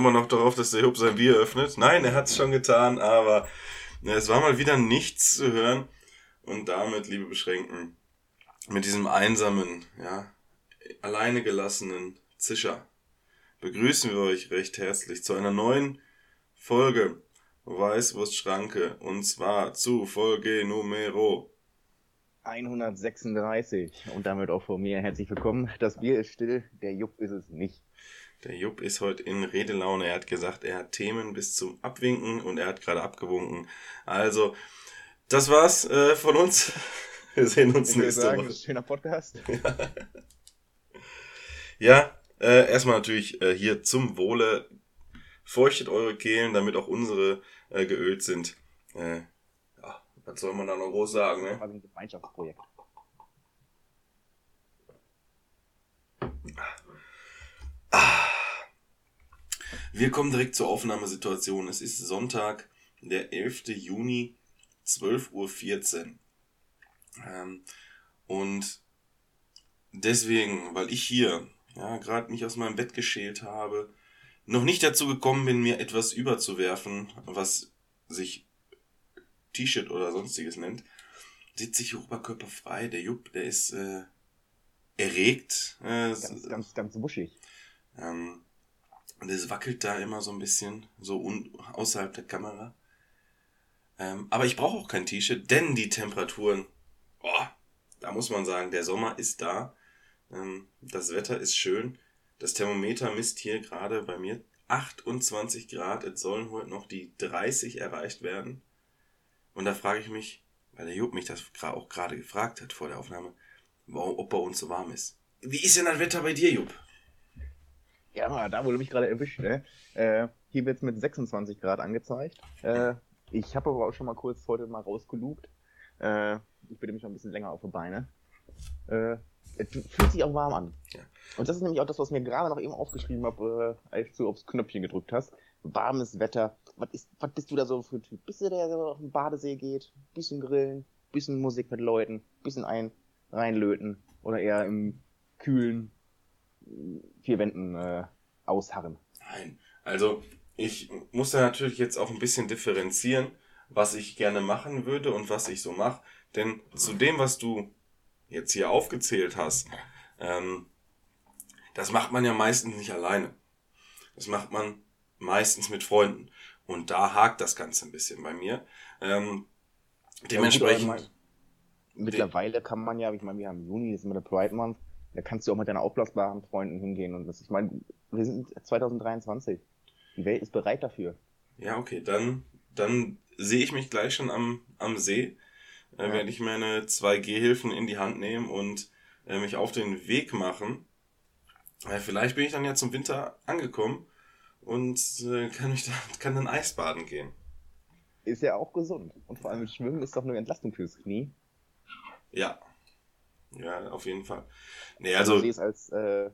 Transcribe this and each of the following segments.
Immer noch darauf, dass der Jupp sein Bier öffnet. Nein, er hat es schon getan, aber ne, es war mal wieder nichts zu hören. Und damit, liebe Beschränkten, mit diesem einsamen, ja, alleine gelassenen Zischer begrüßen wir euch recht herzlich zu einer neuen Folge Weißwurstschranke und zwar zu Folge Numero 136 und damit auch von mir herzlich willkommen. Das Bier ist still, der Jupp ist es nicht. Der Jupp ist heute in Redelaune. Er hat gesagt, er hat Themen bis zum Abwinken und er hat gerade abgewunken. Also, das war's äh, von uns. Wir sehen uns Ich nächste sagen, Woche. schöner Podcast. Ja, äh, erstmal natürlich äh, hier zum Wohle. Feuchtet eure Kehlen, damit auch unsere äh, geölt sind. Äh, ja, was soll man da noch groß sagen, ne? Quasi ein Gemeinschaftsprojekt. Wir kommen direkt zur Aufnahmesituation. Es ist Sonntag, der 11. Juni, 12.14 Uhr. Ähm, und deswegen, weil ich hier ja, gerade mich aus meinem Bett geschält habe, noch nicht dazu gekommen bin, mir etwas überzuwerfen, was sich T-Shirt oder sonstiges nennt, sitze ich oberkörperfrei. Der Jupp, der ist äh, erregt. Äh, Ganz, ganz, ganz wuschig. ähm, und es wackelt da immer so ein bisschen, so un außerhalb der Kamera. Ähm, aber ich brauche auch kein T-Shirt, denn die Temperaturen, oh, da muss man sagen, der Sommer ist da. Ähm, das Wetter ist schön. Das Thermometer misst hier gerade bei mir 28 Grad. Es sollen heute noch die 30 erreicht werden. Und da frage ich mich, weil der Jupp mich das auch gerade gefragt hat vor der Aufnahme, ob bei uns so warm ist. Wie ist denn das Wetter bei dir, Jupp? Ja, da wurde mich gerade erwischt, ne? Äh, hier wird's mit 26 Grad angezeigt. Äh, ich habe aber auch schon mal kurz heute mal rausgelugt. Äh, ich bin nämlich noch ein bisschen länger auf die Beine. Äh, es fühlt sich auch warm an. Ja. Und das ist nämlich auch das, was mir gerade noch eben aufgeschrieben habe, äh, als du aufs Knöpfchen gedrückt hast. Warmes Wetter. Was, ist, was bist du da so für ein Typ? Bist du der, der auf den Badesee geht, bisschen grillen, bisschen Musik mit Leuten, bisschen ein reinlöten oder eher im kühlen vier Wänden äh, ausharren? Nein, also ich muss da natürlich jetzt auch ein bisschen differenzieren, was ich gerne machen würde und was ich so mache. Denn zu dem, was du jetzt hier aufgezählt hast, ähm, das macht man ja meistens nicht alleine. Das macht man meistens mit Freunden. Und da hakt das Ganze ein bisschen bei mir. Ähm, dementsprechend. Ja, gut, aber Mittlerweile kann man ja, ich meine, wir haben Juni, das ist immer der Pride Month, da kannst du auch mit deinen aufblasbaren Freunden hingehen und das, ich meine, wir sind 2023. Die Welt ist bereit dafür. Ja, okay, dann, dann sehe ich mich gleich schon am, am See. Äh, Ja. Werde ich meine zwei Gehhilfen in die Hand nehmen und äh, mich auf den Weg machen. Äh, vielleicht bin ich dann ja zum Winter angekommen und äh, kann mich da, kann dann Eisbaden gehen. Ist ja auch gesund. Und vor allem Schwimmen ist doch eine Entlastung fürs Knie. Ja. Ja, auf jeden Fall. Nee, Also, also du siehst als äh,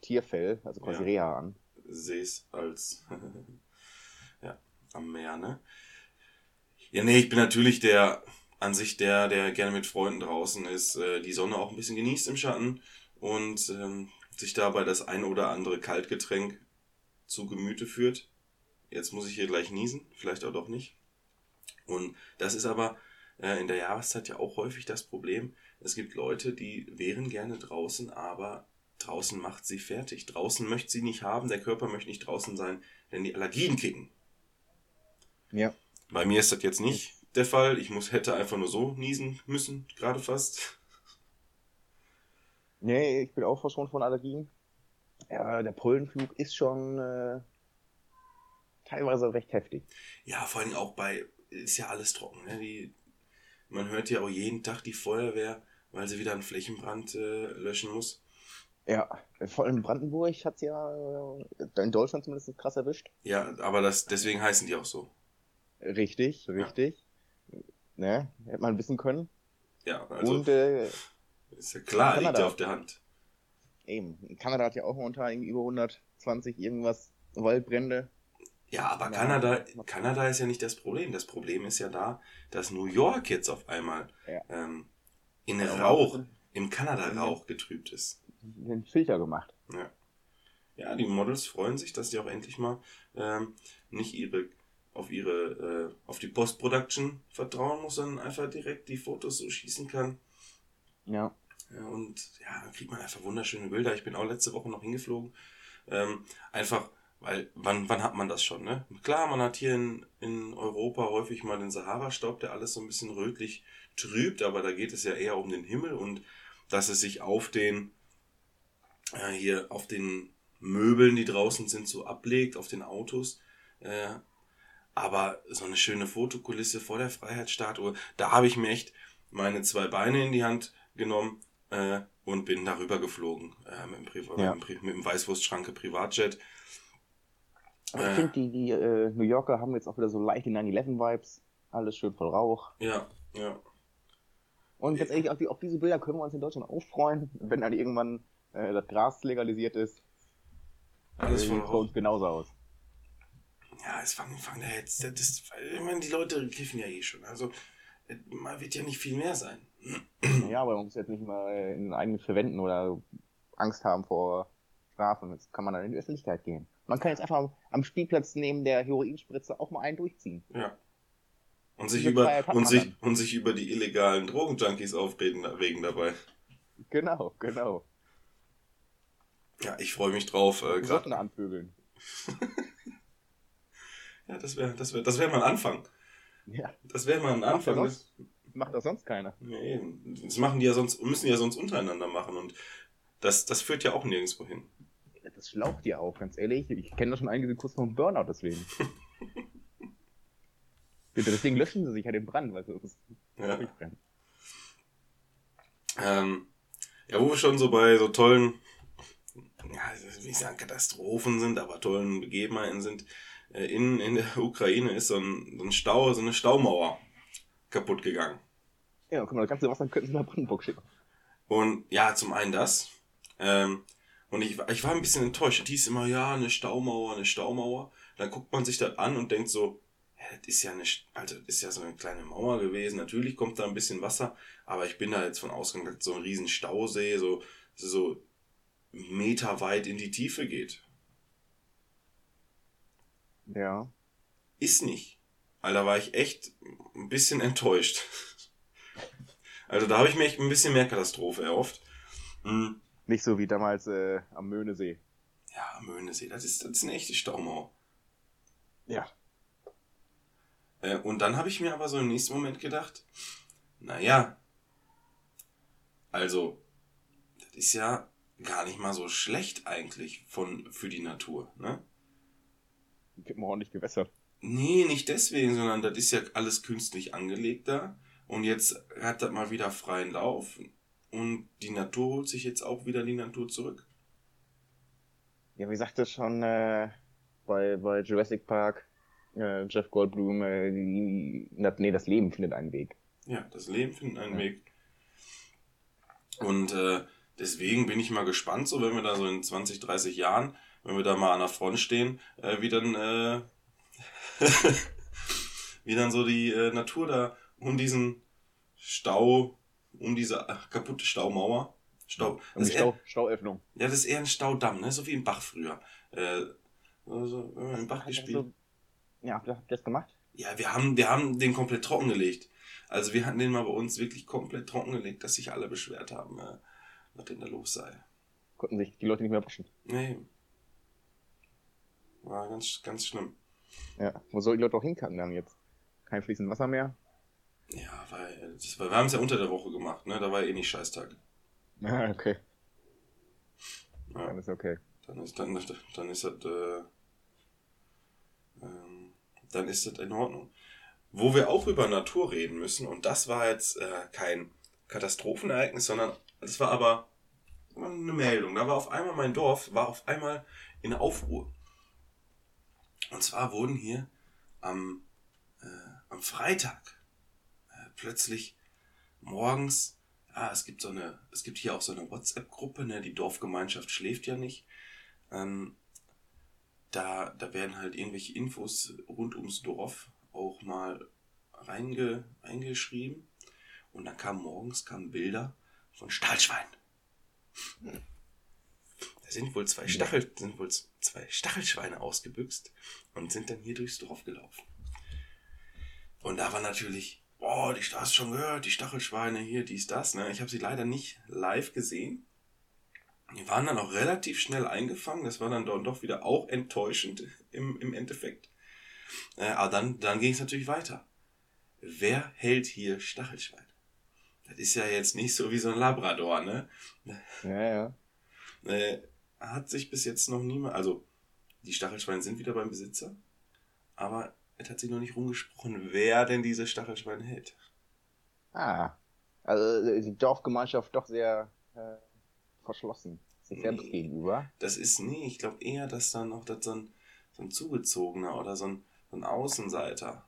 Tierfell, also quasi Ja. Reha an. sehe es als ja, am Meer, ne? Ja, nee, ich bin natürlich der an sich der, der gerne mit Freunden draußen ist, äh, die Sonne auch ein bisschen genießt im Schatten und ähm, sich dabei das ein oder andere Kaltgetränk zu Gemüte führt. Jetzt muss ich hier gleich niesen, vielleicht auch doch nicht. Und das ist aber äh, in der Jahreszeit ja auch häufig das Problem. Es gibt Leute, die wären gerne draußen, aber draußen macht sie fertig. Draußen möchte sie nicht haben, der Körper möchte nicht draußen sein, denn die Allergien kicken. Ja. Bei mir ist das jetzt nicht der Fall. Ich muss, hätte einfach nur so niesen müssen, gerade fast. Nee, ich bin auch verschont von Allergien. Ja, der Pollenflug ist schon äh, teilweise recht heftig. Ja, vor allem auch bei, ist ja alles trocken. Ne? Die, man hört ja auch jeden Tag die Feuerwehr, weil sie wieder einen Flächenbrand äh, löschen muss. Ja, vor allem Brandenburg hat's ja äh, in Deutschland zumindest krass erwischt. Ja, aber das, deswegen heißen die auch so. Richtig, richtig. Ne, hätte man wissen können. Ja, also Und äh, ist ja klar, liegt Kanada. ja auf der Hand. eben, Kanada hat ja auch momentan irgendwie über 120 irgendwas Waldbrände. Ja, aber Ja. Kanada, Kanada ist ja nicht das Problem. Das Problem ist ja da, dass New York jetzt auf einmal Ja. ähm, in Ja, Rauch, im Kanada-Rauch getrübt ist. Den Filter gemacht. Ja. ja, die Models freuen sich, dass die auch endlich mal ähm, nicht ihre auf ihre äh, auf die Post-Production vertrauen muss, sondern einfach direkt die Fotos so schießen kann. Ja. Ja, und ja, dann kriegt man einfach wunderschöne Bilder. Ich bin auch letzte Woche noch hingeflogen. Ähm, einfach, weil, wann, wann hat man das schon, ne? Klar, man hat hier in, in Europa häufig mal den Sahara-Staub, der alles so ein bisschen rötlich trübt, aber da geht es ja eher um den Himmel und dass es sich auf den, äh, hier, auf den Möbeln, die draußen sind, so ablegt, auf den Autos. Äh, aber so eine schöne Fotokulisse vor der Freiheitsstatue, da habe ich mir echt meine zwei Beine in die Hand genommen äh, und bin darüber geflogen äh, mit, dem Priva Ja. Pri mit dem Weißwurstschranke Privatjet. Aber ich finde, die, die äh, New Yorker haben jetzt auch wieder so leichte 9-11-Vibes. Alles schön voll Rauch. Ja, ja. Und ganz ehrlich, auf, die, auf diese Bilder können wir uns in Deutschland auch freuen, wenn dann irgendwann äh, das Gras legalisiert ist. Alles voll Rauch. uns genauso aus. Ja, es fangen, fangen da jetzt, das, das, ich meine, die Leute kiffen ja eh schon. Also, äh, mal wird ja nicht viel mehr sein. Ja, aber man muss jetzt nicht mal äh, in eigenen verwenden oder Angst haben vor Strafen. Jetzt kann man dann in die Öffentlichkeit gehen. Man kann jetzt einfach am Spielplatz neben der Heroinspritze auch mal einen durchziehen. Ja. Und sich über, und sich, und sich über die illegalen Drogenjunkies aufreden wegen dabei. Genau, genau. Ja, ich freue mich drauf. Äh, Besoffene anvögeln. ja, das wäre, das wäre, das wäre mal ein Anfang. Ja, Das wäre mal ein Macht Anfang. ja Das, macht doch sonst keiner. nee, das machen die ja sonst, müssen die ja sonst untereinander machen und das, das führt ja auch nirgendwo hin. Das schlaucht ja auch, ganz ehrlich. Ich kenne da schon einige, die kurz vor dem Burnout deswegen. deswegen löschen sie sich ja den Brand, weil sie es Ja. durchbrennen. Ähm, ja, wo wir schon so bei so tollen, ja, wie ich sagen, Katastrophen sind, aber tollen Begebenheiten sind, äh, in, in der Ukraine ist so ein, so ein Stau, so eine Staumauer kaputt gegangen. Ja, guck mal, das ganze Wasser könnten sie nach Brandenburg schicken. Und ja, zum einen das. Ähm, und ich, war- ich war ein bisschen enttäuscht. Es hieß immer, ja, eine Staumauer, eine Staumauer. Dann guckt man sich das an und denkt so, ja, das ist ja eine, St- also, das ist ja so eine kleine Mauer gewesen. Natürlich kommt da ein bisschen Wasser, aber ich bin da jetzt von ausgegangen, dass so ein riesen Stausee so, so meterweit in die Tiefe geht. Ja. Ist nicht. Alter, war ich echt ein bisschen enttäuscht. Also da habe ich mir echt ein bisschen mehr Katastrophe erhofft. Hm. Nicht so wie damals äh, am Möhnesee. Ja, Möhnesee, das ist, das ist eine echte Staumauer. Ja. Äh, und dann habe ich mir aber so im nächsten Moment gedacht, naja, also, das ist ja gar nicht mal so schlecht eigentlich von, für die Natur, ne? Gibt man ordentlich gewässert. Nee, nicht deswegen, sondern das ist ja alles künstlich angelegt da. Und jetzt hat das mal wieder freien Lauf. Und die Natur holt sich jetzt auch wieder die Natur zurück. Ja, wie sagte schon äh, bei, bei Jurassic Park äh, Jeff Goldblum, äh, die, nee, das Leben findet einen Weg. Ja, das Leben findet einen Ja. Weg. Und äh, deswegen bin ich mal gespannt, so wenn wir da so in 20, 30 Jahren, wenn wir da mal an der Front stehen, äh, wie dann äh, wie dann so die äh, Natur da um diesen Stau, um diese kaputte Staumauer, Stau, Um die ist eher, Stau, Stauöffnung. ja, das ist eher ein Staudamm, ne? so wie im Bach früher. Äh, also, wenn man im Bach gespielt Also, ja, habt ihr habt ihr das gemacht? ja, wir haben, wir haben den komplett trockengelegt. Also wir hatten den mal bei uns wirklich komplett trockengelegt, dass sich alle beschwert haben, äh, was denn da los sei. Konnten sich die Leute nicht mehr waschen. Nee. War ganz, ganz schlimm. Ja, wo soll die Leute auch hinkacken dann jetzt? Kein fließendes Wasser mehr? Ja, weil, das war, wir haben es ja unter der Woche gemacht, ne? Da war eh nicht Scheißtag. Ah, okay. Ja, Dann ist okay. dann ist, dann, dann ist das, äh, ähm, dann ist das in Ordnung. Wo wir auch über Natur reden müssen, und das war jetzt äh, kein Katastrophenereignis, sondern das war aber eine Meldung. Da war auf einmal mein Dorf, war auf einmal in Aufruhr. Und zwar wurden hier am, äh, am Freitag plötzlich morgens, ja, es gibt so eine, es gibt hier auch so eine WhatsApp-Gruppe, ne, die Dorfgemeinschaft schläft ja nicht. Ähm, da, da werden halt irgendwelche Infos rund ums Dorf auch mal reinge, reingeschrieben. Und dann kamen morgens kamen Bilder von Stahlschweinen. Da sind wohl zwei Stachel, sind wohl zwei Stachelschweine ausgebüxt und sind dann hier durchs Dorf gelaufen. Und da war natürlich, boah, die hast du schon gehört, die Stachelschweine hier, dies, das, ne? Ich habe sie leider nicht live gesehen. Die waren dann auch relativ schnell eingefangen. Das war dann doch wieder auch enttäuschend im, im Endeffekt. Äh, aber dann, dann ging es natürlich weiter. Wer hält hier Stachelschweine? Das ist ja jetzt nicht so wie so ein Labrador, ne? Ja, ja. Äh, hat sich bis jetzt noch niemand, also die Stachelschweine sind wieder beim Besitzer, aber es hat sich noch nicht rumgesprochen, wer denn diese Stachelschweine hält. Ah. Also die Dorfgemeinschaft doch sehr äh, verschlossen. Sich selbst Nee. gegenüber. Das ist, nee, ich glaube eher, dass dann noch das so ein, so ein Zugezogener oder so ein, so ein Außenseiter,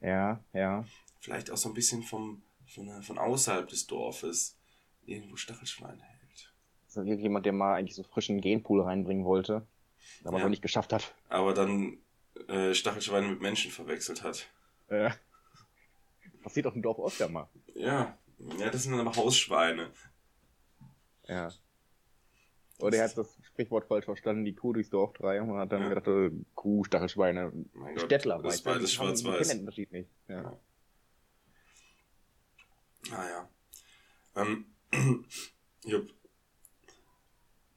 Ja, ja. vielleicht auch so ein bisschen vom, von, von außerhalb des Dorfes, irgendwo Stachelschweine hält. So jemand, der mal eigentlich so frischen Genpool reinbringen wollte, aber Ja. noch nicht geschafft hat. Aber dann äh, Stachelschweine mit Menschen verwechselt hat. Äh, passiert doch im Dorf öfter mal. Ja, ja, das sind dann aber Hausschweine. Ja. Oder er hat das Sprichwort falsch verstanden, die Kuh durchs Dorf treiben und hat dann Ja. gedacht, äh, Kuh, Stachelschweine, Mein Gott, Städtler. das haben- die Schwarz-Weiß. kennen den Unterschied nicht. Ja. Ja. Ah ja. Ähm, Jupp.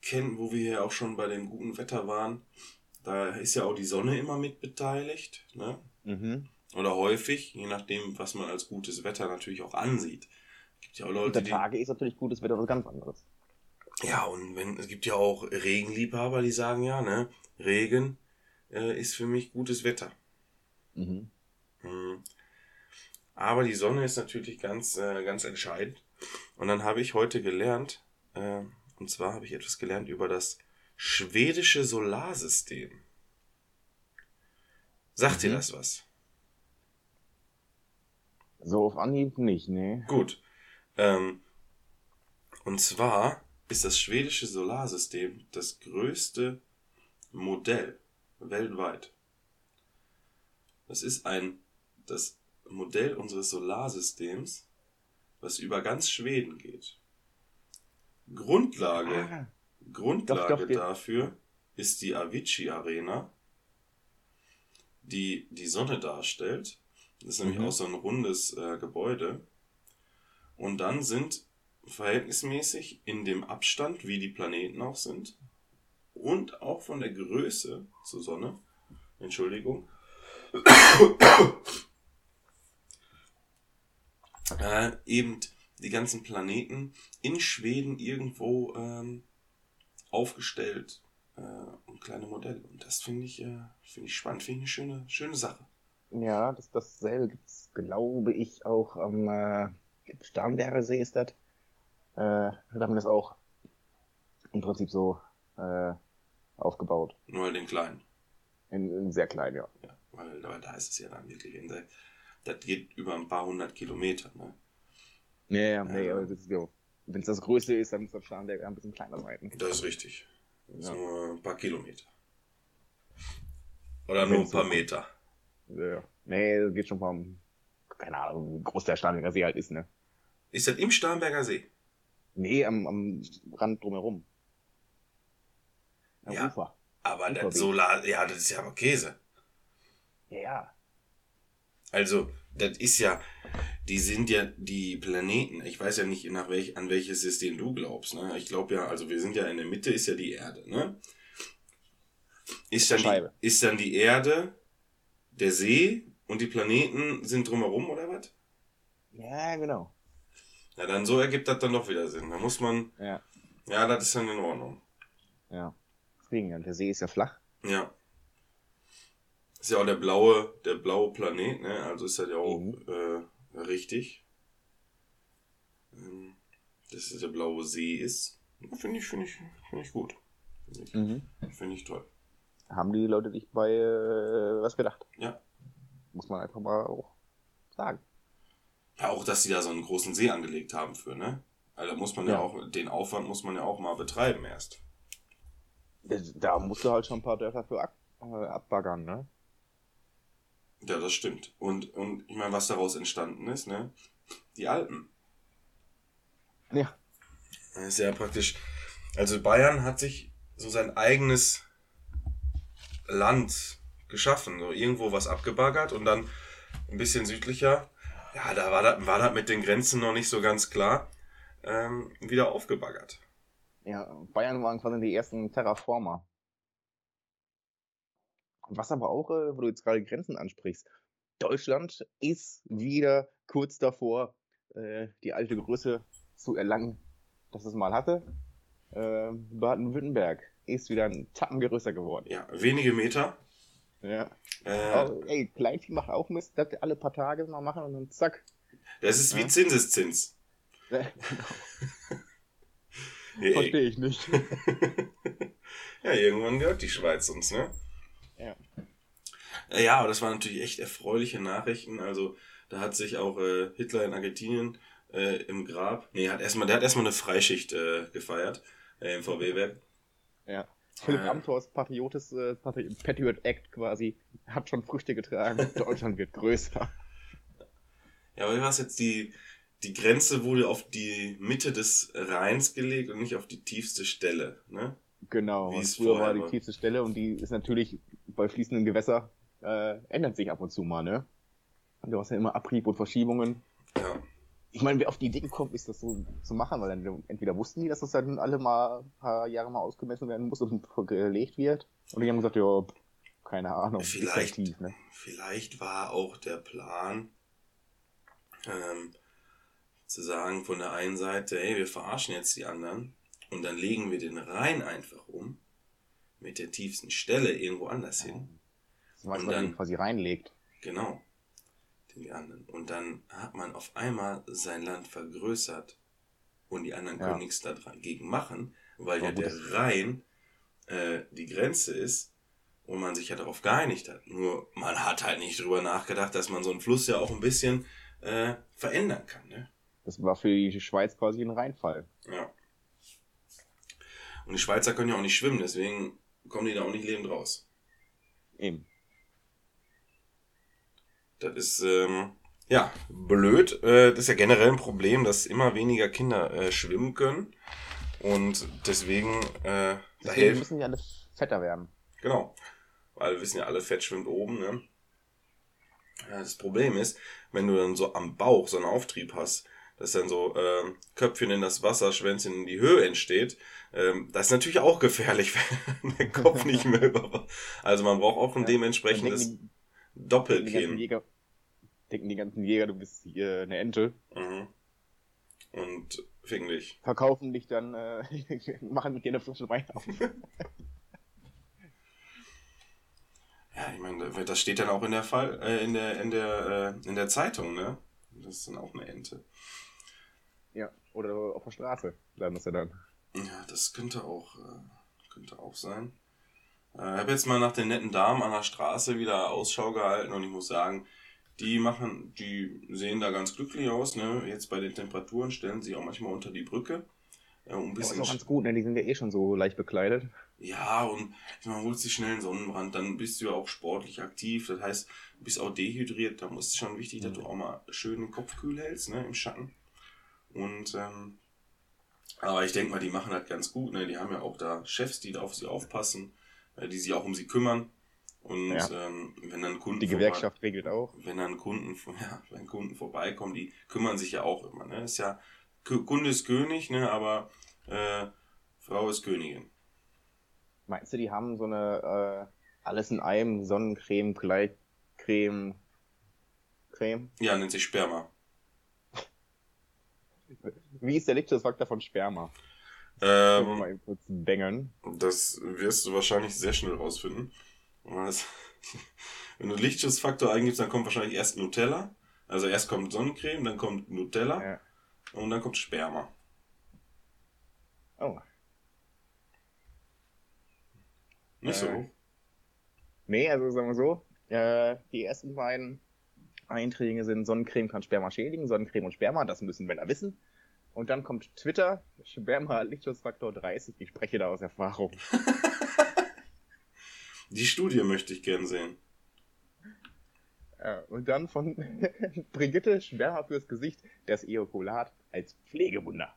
Kennen, wo wir hier auch schon bei dem guten Wetter waren, da ist ja auch die Sonne immer mit beteiligt, ne? Mhm. Oder häufig, je nachdem, was man als gutes Wetter natürlich auch ansieht. Gibt ja auch Leute, Unter die. Tage ist natürlich gutes Wetter was ganz anderes. Ja, und wenn, es gibt ja auch Regenliebhaber, die sagen ja, ne, Regen äh, ist für mich gutes Wetter. Mhm. Hm. Aber die Sonne ist natürlich ganz, äh, ganz entscheidend. Und dann habe ich heute gelernt, äh, und zwar habe ich etwas gelernt über das schwedische Solarsystem. Sagt dir Mhm. das was? So auf Anhieb nicht, nee. Gut. Ähm, und zwar ist das schwedische Solarsystem das größte Modell weltweit. Das ist ein das Modell unseres Solarsystems, was über ganz Schweden geht. Grundlage, Ah, Grundlage Doch, doch, dafür ist die Avicii Arena, die die Sonne darstellt. Das ist nämlich Mhm. auch so ein rundes äh, Gebäude. Und dann sind verhältnismäßig in dem Abstand, wie die Planeten auch sind, und auch von der Größe zur Sonne, Entschuldigung, äh, eben die ganzen Planeten in Schweden irgendwo ähm, aufgestellt äh, und kleine Modelle. Und das finde ich, äh, finde ich spannend, finde ich eine schöne, schöne Sache. ja, das, dasselbe gibt's, glaube ich, auch am äh, Starnberger See ist das. Äh, da haben wir das auch im Prinzip so äh, aufgebaut. Nur halt den kleinen. In, in sehr klein, ja. Ja, weil, weil da ist es ja dann wirklich in der, das geht über ein paar hundert Kilometer. Ne? Ja, ja, nee, aber das ist ja, wenn es das Größte ist, dann muss das Starnberger ein bisschen kleiner sein. Das ist richtig. Das Ja. sind nur ein paar Kilometer. Oder nur ein paar so- Meter. Ja. Nee, das geht schon vom, keine Ahnung, wie groß der Starnberger See halt ist, ne? Ist das im Starnberger See? Nee, am, am Rand drumherum. Am Ja. Ufer. Aber Uferweg. das Solar, ja, das ist ja aber Käse. Ja, ja. Also, das ist ja, die sind ja die Planeten. Ich weiß ja nicht, nach welch, an welches System du glaubst. Ne? Ich glaube ja, also wir sind ja in der Mitte, ist ja die Erde. Ne? Ist, dann Scheibe. die, ist dann die Erde, der See und die Planeten sind drumherum oder was? Ja, genau. Ja, dann so ergibt das dann doch wieder Sinn. Da muss man, Ja. ja, das ist dann in Ordnung. Ja. Deswegen, ja, der See ist ja flach. Ja. Ist ja auch der blaue, der blaue Planet, ne? Also ist das ja auch Mhm. äh, richtig. Ähm, Dass es der blaue See ist. Finde ich, finde ich, finde ich gut. Finde ich, Mhm. finde ich toll. Haben die Leute sich bei äh, was gedacht? Ja. Muss man einfach mal auch sagen. Ja, auch, dass sie da so einen großen See angelegt haben für, ne? Also da muss man ja. Ja. auch, den Aufwand muss man ja auch mal betreiben erst. Da musst du halt schon ein paar Dörfer für ab, äh, abbaggern, ne? Ja, das stimmt. Und, und ich meine, was daraus entstanden ist, ne? Die Alpen. Ja. Ist ja praktisch. Also Bayern hat sich so sein eigenes Land geschaffen. So irgendwo was abgebaggert und dann ein bisschen südlicher. Ja, da war das, war das mit den Grenzen noch nicht so ganz klar. Ähm, wieder aufgebaggert. Ja, Bayern waren quasi die ersten Terraformer. Was aber auch, äh, wo du jetzt gerade Grenzen ansprichst, Deutschland ist wieder kurz davor, äh, die alte Größe zu erlangen, das es mal hatte. Ähm, Baden-Württemberg ist wieder ein Tacken größer geworden. Ja, wenige Meter. Ja. Äh, Oh, ey, Kleinvieh macht auch Mist, das alle paar Tage mal machen und dann zack. das ist wie Ja. Zinseszins. Nee, Verstehe ich nicht. ja, irgendwann gehört die Schweiz uns, ne? Ja. Äh, Ja, aber das waren natürlich echt erfreuliche Nachrichten. Also, da hat sich auch äh, Hitler in Argentinien äh, im Grab, nee, hat erstmal, der hat erstmal eine Freischicht äh, gefeiert äh, im VW-Werk. Ja. Philipp Äh. Amthors Patriotes, äh, Patri Patriot Act quasi hat schon Früchte getragen. Deutschland wird größer. Ja, aber was jetzt die, die Grenze wurde auf die Mitte des Rheins gelegt und nicht auf die tiefste Stelle, ne? Genau. Wie und früher war die tiefste Stelle und die ist natürlich bei fließenden Gewässer äh, ändert sich ab und zu mal, ne? Und du hast ja immer Abrieb und Verschiebungen. Ja. Ich meine, wer auf die Idee gekommen ist, das so zu machen, weil dann entweder wussten die, dass das dann alle mal ein paar Jahre mal ausgemessen werden muss und gelegt wird. Und die haben gesagt, ja, keine Ahnung, Vielleicht, tief, ne? vielleicht war auch der Plan, ähm, zu sagen von der einen Seite, ey, wir verarschen jetzt die anderen und dann legen wir den Rhein einfach um mit der tiefsten Stelle irgendwo anders hin. Das war, Und dann- quasi reinlegt. Genau. Den anderen. Und dann hat man auf einmal sein Land vergrößert und die anderen Ja. können nichts dagegen machen, weil ja der Rhein äh, die Grenze ist und man sich ja darauf geeinigt hat. Nur man hat halt nicht drüber nachgedacht, dass man so einen Fluss ja auch ein bisschen äh, verändern kann. Ne? Das war für die Schweiz quasi ein Reinfall. Ja. Und die Schweizer können ja auch nicht schwimmen, deswegen kommen die da auch nicht lebend raus. Eben. Das ist, ähm, ja, blöd. Äh, das ist ja generell ein Problem, dass immer weniger Kinder äh, schwimmen können. Und deswegen, äh, da Deswegen helfen. müssen die alle fetter werden. Genau. Weil wir wissen ja alle, Fett schwimmt oben, ne? Ja, das Problem ist, wenn du dann so am Bauch so einen Auftrieb hast, dass dann so ähm, Köpfchen in das Wasser, Schwänzchen in die Höhe entsteht, ähm, das ist natürlich auch gefährlich, wenn der Kopf nicht mehr über. Also man braucht auch ein Ja, dementsprechendes Doppelkinn. Jäger, denken die ganzen Jäger, du bist hier eine Ente. Mhm. Und ficken dich. verkaufen dich dann, äh, machen mit dir eine Flasche Wein auf. Ja, ich meine, das steht dann auch in der Fall, äh, in der, in der, äh, in der Zeitung, ne? Das ist dann auch eine Ente. Ja, oder auf der Straße bleiben das ja dann. Ja, das könnte auch, äh, könnte auch sein. Äh, ich habe jetzt mal nach den netten Damen an der Straße wieder Ausschau gehalten und ich muss sagen, die machen, die sehen da ganz glücklich aus, ne? Jetzt bei den Temperaturen stellen sie auch manchmal unter die Brücke. Äh, um ein Aber ist bisschen auch ganz gut, ne? Die sind ja eh schon so leicht bekleidet. Ja, und man holt sich schnell einen Sonnenbrand, dann bist du ja auch sportlich aktiv. Das heißt, du bist auch dehydriert. Da ist es schon wichtig, dass du auch mal schön den Kopf kühl hältst, ne, im Schatten. Und, ähm, aber ich denke mal, die machen das ganz gut, ne. Die haben ja auch da Chefs, die da auf sie aufpassen, äh, die sich auch um sie kümmern. Und Ja. ähm, wenn dann Kunden Die vorbei- Gewerkschaft regelt auch. wenn dann Kunden, ja, wenn Kunden vorbeikommen, die kümmern sich ja auch immer, ne. Ist ja, Kunde ist König, ne, aber äh, Frau ist Königin. Meinst du, die haben so eine äh, alles in einem Sonnencreme, Gleitcreme, Creme? Ja, nennt sich Sperma. Wie ist der Lichtschutzfaktor von Sperma? Ähm, das wirst du wahrscheinlich sehr schnell rausfinden. Wenn du Lichtschutzfaktor eingibst, dann kommt wahrscheinlich erst Nutella. Also erst kommt Sonnencreme, dann kommt Nutella ja. und dann kommt Sperma. Oh. Nicht äh, so. Nee, also sagen wir so, äh, die ersten beiden Einträge sind Sonnencreme kann Sperma schädigen, Sonnencreme und Sperma, das müssen Männer wissen. Und dann kommt Twitter, Sperma Lichtschutzfaktor 30, ich spreche da aus Erfahrung. Die Studie möchte ich gern sehen. Äh, und dann von Brigitte, Sperma fürs Gesicht, das Ejakulat als Pflegewunder.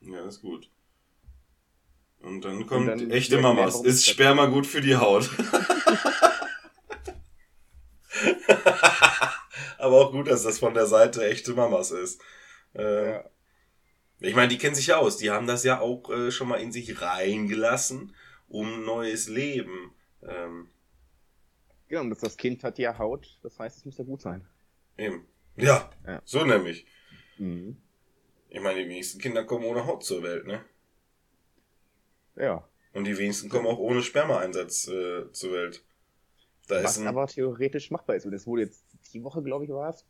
Ja, ist gut. Und dann kommt dann echte erklären, Mamas. warum Ist Sperma gut für die Haut? Aber auch gut, dass das von der Seite echte Mamas ist. Äh, Ja. Ich meine, die kennen sich ja aus. Die haben das ja auch äh, schon mal in sich reingelassen, um neues Leben. Ähm, Genau, und das, Kind hat ja Haut, das heißt, es muss ja gut sein. eben. Ja, Ja. so nämlich. Mhm. Ich meine, die wenigsten Kinder kommen ohne Haut zur Welt, ne? Ja. Und die wenigsten kommen auch ohne Spermaeinsatz äh, zur Welt. Da Was aber theoretisch machbar ist. Und das wurde jetzt die Woche, glaube ich, war es,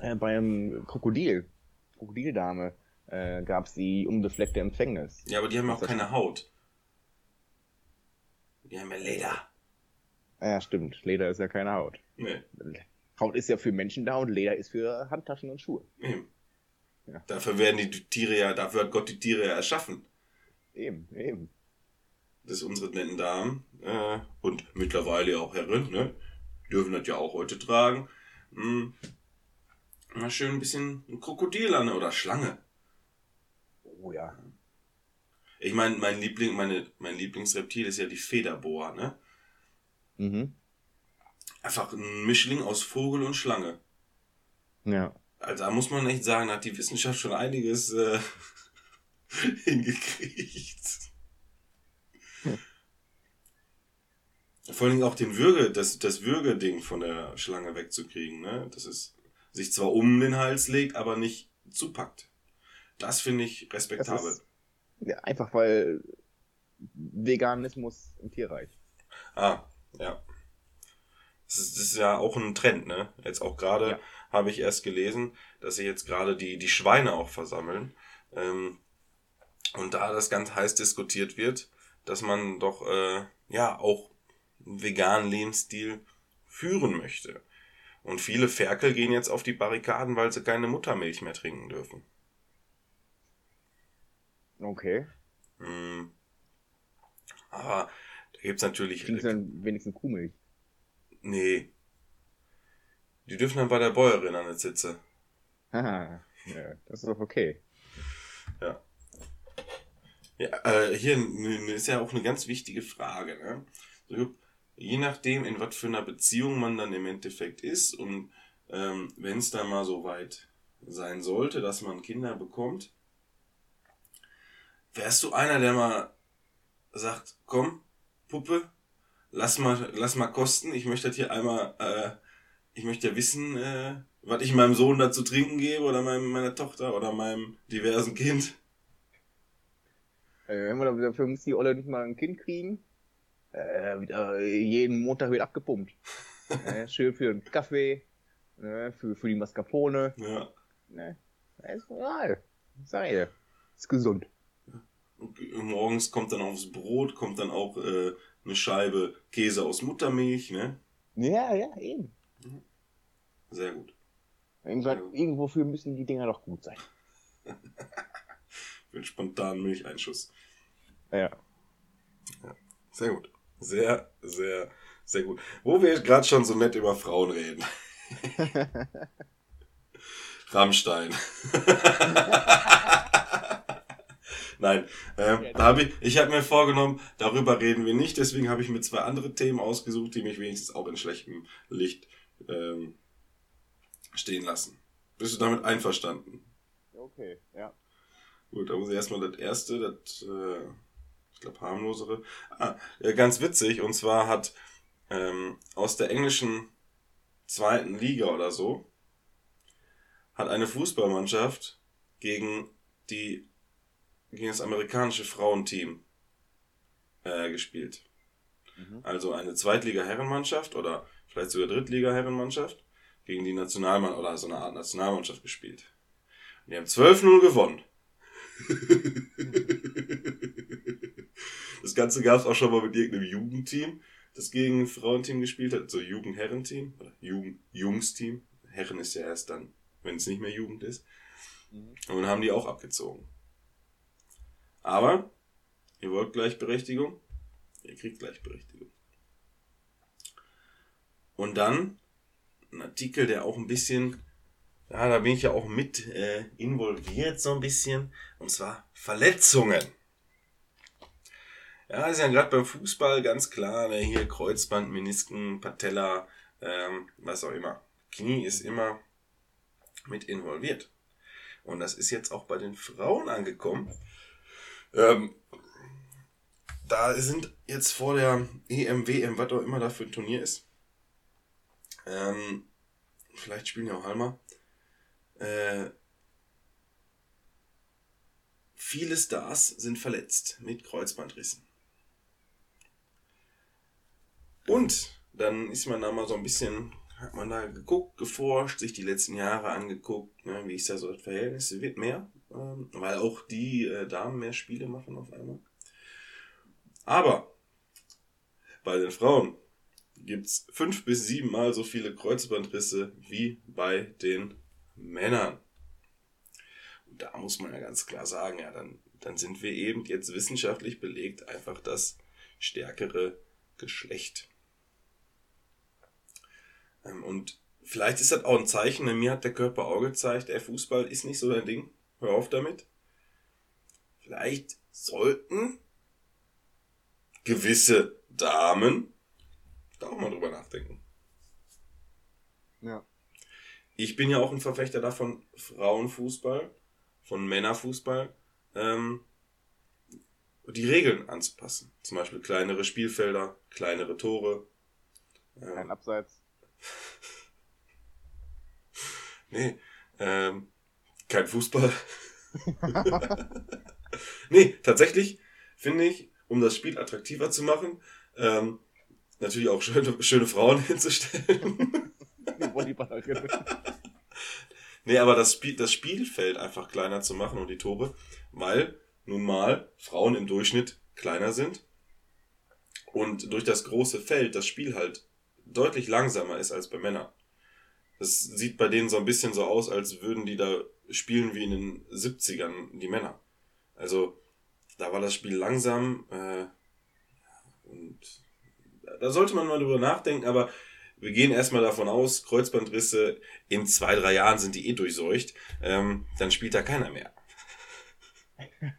äh, beim Krokodil, Krokodildame, äh, gab es die unbefleckte Empfängnis. Ja, aber die haben ja auch keine Haut. Die haben ja Leder. Ja, stimmt. Leder ist ja keine Haut. Nee, Haut ist ja für Menschen da und Leder ist für Handtaschen und Schuhe. eben. Ja. Dafür werden die Tiere ja, dafür hat Gott die Tiere ja erschaffen. Eben, eben. Das unsere netten Damen äh, und mittlerweile auch Herren, ne? Dürfen das ja auch heute tragen. Hm. Mal schön ein bisschen ein Krokodil an oder Schlange. Oh ja. Ich meine, mein Liebling, meine, mein Lieblingsreptil ist ja die Federboa, ne? Mhm. Einfach ein Mischling aus Vogel und Schlange. Ja. Also da muss man echt sagen, hat die Wissenschaft schon einiges äh, hingekriegt. Vor allem auch den Würge, das, das Würgeding von der Schlange wegzukriegen, ne? Dass es sich zwar um den Hals legt, aber nicht zupackt. Das finde ich respektabel. ist ja, einfach weil Veganismus im Tierreich. Ah, ja. Das ist, das ist ja auch ein Trend, ne? Jetzt auch gerade Ja. habe ich erst gelesen, dass sie jetzt gerade die, die Schweine auch versammeln. Ähm, und da das ganz heiß diskutiert wird, dass man doch äh, ja auch veganen Lebensstil führen möchte. Und viele Ferkel gehen jetzt auf die Barrikaden, weil sie keine Muttermilch mehr trinken dürfen. Okay. Hm. Aber da gibt's natürlich. Kriegen sie dann wenigstens Kuhmilch? Nee. Die dürfen dann bei der Bäuerin an der Sitze. Haha. ja, das ist doch okay. Ja. Ja, äh, hier ist ja auch eine ganz wichtige Frage. Ne? Je nachdem, in was für einer Beziehung man dann im Endeffekt ist und ähm, wenn es dann mal so weit sein sollte, dass man Kinder bekommt, wärst du einer, der mal sagt, komm, Puppe, lass mal, lass mal kosten, ich möchte das hier einmal, äh, ich möchte ja wissen, äh, was ich meinem Sohn da zu trinken gebe oder meinem, meiner Tochter oder meinem diversen Kind. Äh, dafür muss die Olle nicht mal ein Kind kriegen. Äh, wieder, jeden Montag wird abgepumpt. äh, schön für einen Kaffee, äh, für, für die Mascarpone. Ja. Ne? Das ist normal. Sag ich dir. Ist gesund. Und morgens kommt dann aufs Brot, kommt dann auch äh, eine Scheibe Käse aus Muttermilch, ne? Ja, ja, eben. Sehr gut. Irgendwann, Ja. Irgendwofür müssen die Dinger doch gut sein. Für einen spontanen Milcheinschuss. Ja. Sehr gut. Sehr, sehr, sehr gut. Wo wir gerade schon so nett über Frauen reden. Rammstein. Nein, ähm, da hab ich, ich habe mir vorgenommen, darüber reden wir nicht, deswegen habe ich mir zwei andere Themen ausgesucht, die mich wenigstens auch in schlechtem Licht ähm, stehen lassen. Bist du damit einverstanden? Okay, ja. Gut, da muss ich erstmal das erste, das, äh, ich glaube, harmlosere. Ah, äh, ganz witzig, und zwar hat ähm, aus der englischen zweiten Liga oder so, hat eine Fußballmannschaft gegen die gegen das amerikanische Frauenteam äh, gespielt. Mhm. Also eine Zweitliga-Herrenmannschaft oder vielleicht sogar Drittliga-Herrenmannschaft gegen die Nationalmann oder so eine Art Nationalmannschaft gespielt. Und die haben 12-0 gewonnen. Ganze gab es auch schon mal mit irgendeinem Jugendteam, das gegen ein Frauenteam gespielt hat, so Jugend-Herrenteam oder Jugend-Jungsteam. Herren ist ja erst dann, wenn es nicht mehr Jugend ist. Mhm. Und dann haben die auch abgezogen. Aber, ihr wollt Gleichberechtigung? Ihr kriegt Gleichberechtigung. Und dann ein Artikel, der auch ein bisschen, ja, da bin ich ja auch mit äh, involviert so ein bisschen, und zwar Verletzungen. Ja, ist ja gerade beim Fußball ganz klar, ne, hier Kreuzband, Menisken, Patella, ähm, was auch immer. Knie ist immer mit involviert. Und das ist jetzt auch bei den Frauen angekommen. Ähm, da sind jetzt vor der EM, WM, was auch immer da für ein Turnier ist. Ähm, vielleicht spielen ja auch Halmer. Äh, viele Stars sind verletzt mit Kreuzbandrissen. Und dann ist man da mal so ein bisschen, hat man da geguckt, geforscht, sich die letzten Jahre angeguckt, ne, wie ist da so das Verhältnis, wird mehr, ähm, weil auch die äh, Damen mehr Spiele machen auf einmal. Aber bei den Frauen gibt's fünf bis sieben Mal so viele Kreuzbandrisse wie bei den Männern. Und da muss man ja ganz klar sagen, ja, dann, dann sind wir eben jetzt wissenschaftlich belegt einfach das stärkere Geschlecht. Ähm, Und vielleicht ist das auch ein Zeichen, denn mir hat der Körper auch gezeigt, ey, Fußball ist nicht so dein Ding. Hör auf damit. Vielleicht sollten gewisse Damen da auch mal drüber nachdenken. Ja. Ich bin ja auch ein Verfechter davon, Frauenfußball, von Männerfußball, ähm, die Regeln anzupassen. Zum Beispiel kleinere Spielfelder, kleinere Tore. Ähm, Kein Abseits. Nee, ähm, kein Fußball. nee, tatsächlich finde ich, um das Spiel attraktiver zu machen, ähm, natürlich auch schöne, schöne Frauen hinzustellen. Volleyballerin. nee, aber das, Spiel, das Spielfeld einfach kleiner zu machen und die Tore, weil nun mal Frauen im Durchschnitt kleiner sind und durch das große Feld das Spiel halt deutlich langsamer ist als bei Männern. Das sieht bei denen so ein bisschen so aus, als würden die da spielen wie in den 70ern, die Männer. Also, da war das Spiel langsam, äh, und da sollte man mal drüber nachdenken, aber wir gehen erstmal davon aus, Kreuzbandrisse, in zwei, drei Jahren sind die eh durchseucht, ähm, dann spielt da keiner mehr.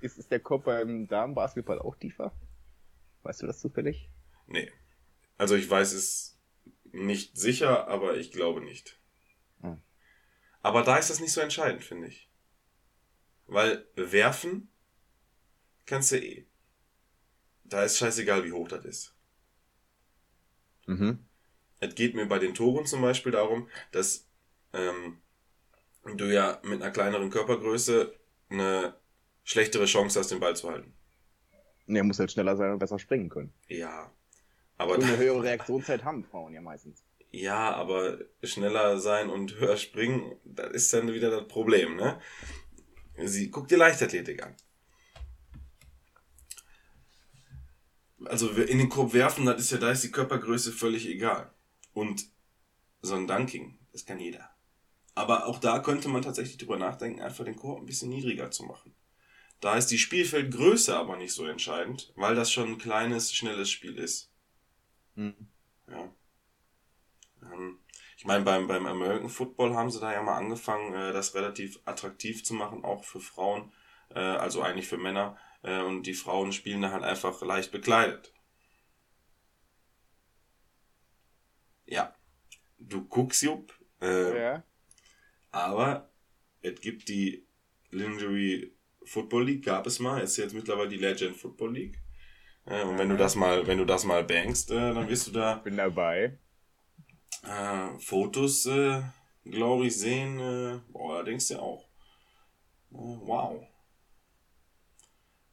Ist, ist der Kopf beim Damenbasketball auch tiefer? Weißt du das zufällig? Nee. Also ich weiß es nicht sicher, aber ich glaube nicht. Hm. Aber da ist das nicht so entscheidend, finde ich. Weil werfen kannst du eh. Da ist scheißegal, wie hoch das ist. Mhm. Es geht mir bei den Toren zum Beispiel darum, dass ähm, du ja mit einer kleineren Körpergröße eine schlechtere Chance hast, den Ball zu halten. Er muss halt schneller sein und besser springen können. Ja. Aber Und eine höhere Reaktionszeit haben Frauen ja meistens. Ja, aber schneller sein und höher springen, das ist dann wieder das Problem, ne? Sie, guck dir Leichtathletik an. Also in den Korb werfen, das ist ja, da ist die Körpergröße völlig egal. Und so ein Dunking, das kann jeder. Aber auch da könnte man tatsächlich drüber nachdenken, einfach den Korb ein bisschen niedriger zu machen. Da ist die Spielfeldgröße aber nicht so entscheidend, weil das schon ein kleines, schnelles Spiel ist. Mhm. Ja. Ähm, ich meine, beim, beim American Football haben sie da ja mal angefangen, äh, das relativ attraktiv zu machen, auch für Frauen, äh, also eigentlich für Männer. Äh, und die Frauen spielen da halt einfach leicht bekleidet. Ja. Du guckst, Jupp, äh, Ja. aber es gibt die Lingerie Football League, gab es mal, ist jetzt mittlerweile die Legend Football League. Äh, und wenn du das mal, wenn du das mal bankst, äh, dann wirst du da Bin dabei. äh, Fotos, äh, glaube ich, sehen, äh, boah, da denkst du auch. Äh, wow.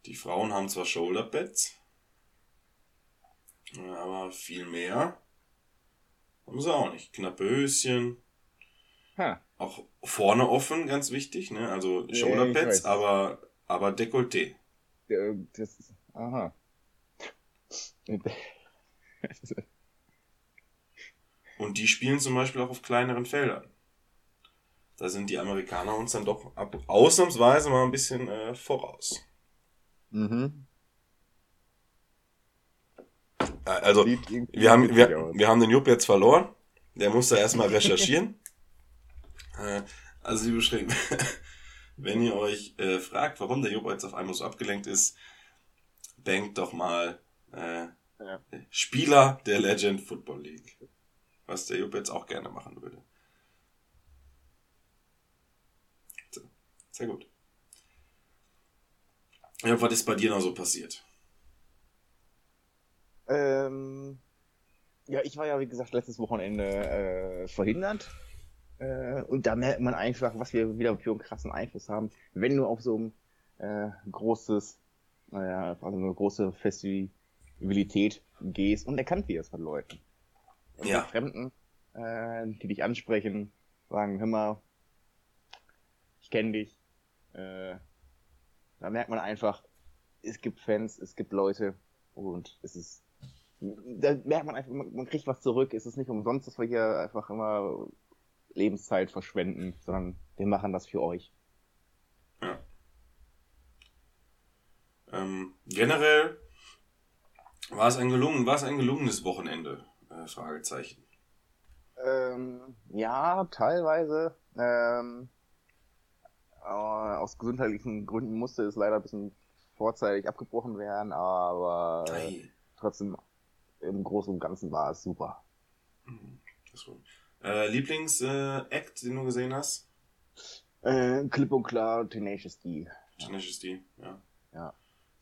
Die Frauen haben zwar Shoulderpads, äh, aber viel mehr haben sie auch nicht. Knappe Höschen, Ha. auch vorne offen, ganz wichtig, ne? Also Ja, Shoulderpads, weiß. aber, aber Dekolleté. Äh, Das, Aha. Und die spielen zum Beispiel auch auf kleineren Feldern. Da sind die Amerikaner uns dann doch ab, ausnahmsweise mal ein bisschen äh, voraus. mhm. Äh, Also, wir haben, wir, wir haben den Jupp jetzt verloren. Der musste erstmal recherchieren. äh, also, liebe Schrecken, wenn ihr euch äh, fragt, warum der Jupp jetzt auf einmal so abgelenkt ist, denkt doch mal äh, Ja. Spieler der Legend Football League. Was der Jupp jetzt auch gerne machen würde. So, sehr gut. Ja, was ist bei dir noch so passiert? Ähm, ja, ich war ja, wie gesagt, letztes Wochenende äh, verhindert. Äh, und da merkt man einfach, was wir wieder für einen krassen Einfluss haben, wenn du auf so ein äh, großes, naja, also eine große Festivalität gehst und erkannt wirst von Leuten. Und Ja. Fremden, äh, die dich ansprechen, sagen, hör mal, ich kenne dich. Äh, da merkt man einfach, es gibt Fans, es gibt Leute und es ist da merkt man einfach, man, kriegt was zurück. Es ist nicht umsonst, dass wir hier einfach immer Lebenszeit verschwenden, sondern wir machen das für euch. Ähm, generell war es ein gelungen, war es ein gelungenes Wochenende? Äh, Fragezeichen. Ähm, ja, teilweise. Ähm, äh, aus gesundheitlichen Gründen musste es leider ein bisschen vorzeitig abgebrochen werden, aber äh, Ei. trotzdem im Großen und Ganzen war es super. Mhm, Äh, Lieblings-Act, den du gesehen hast? Äh, klipp und klar, Tenacious D. Tenacious D, ja. Ja.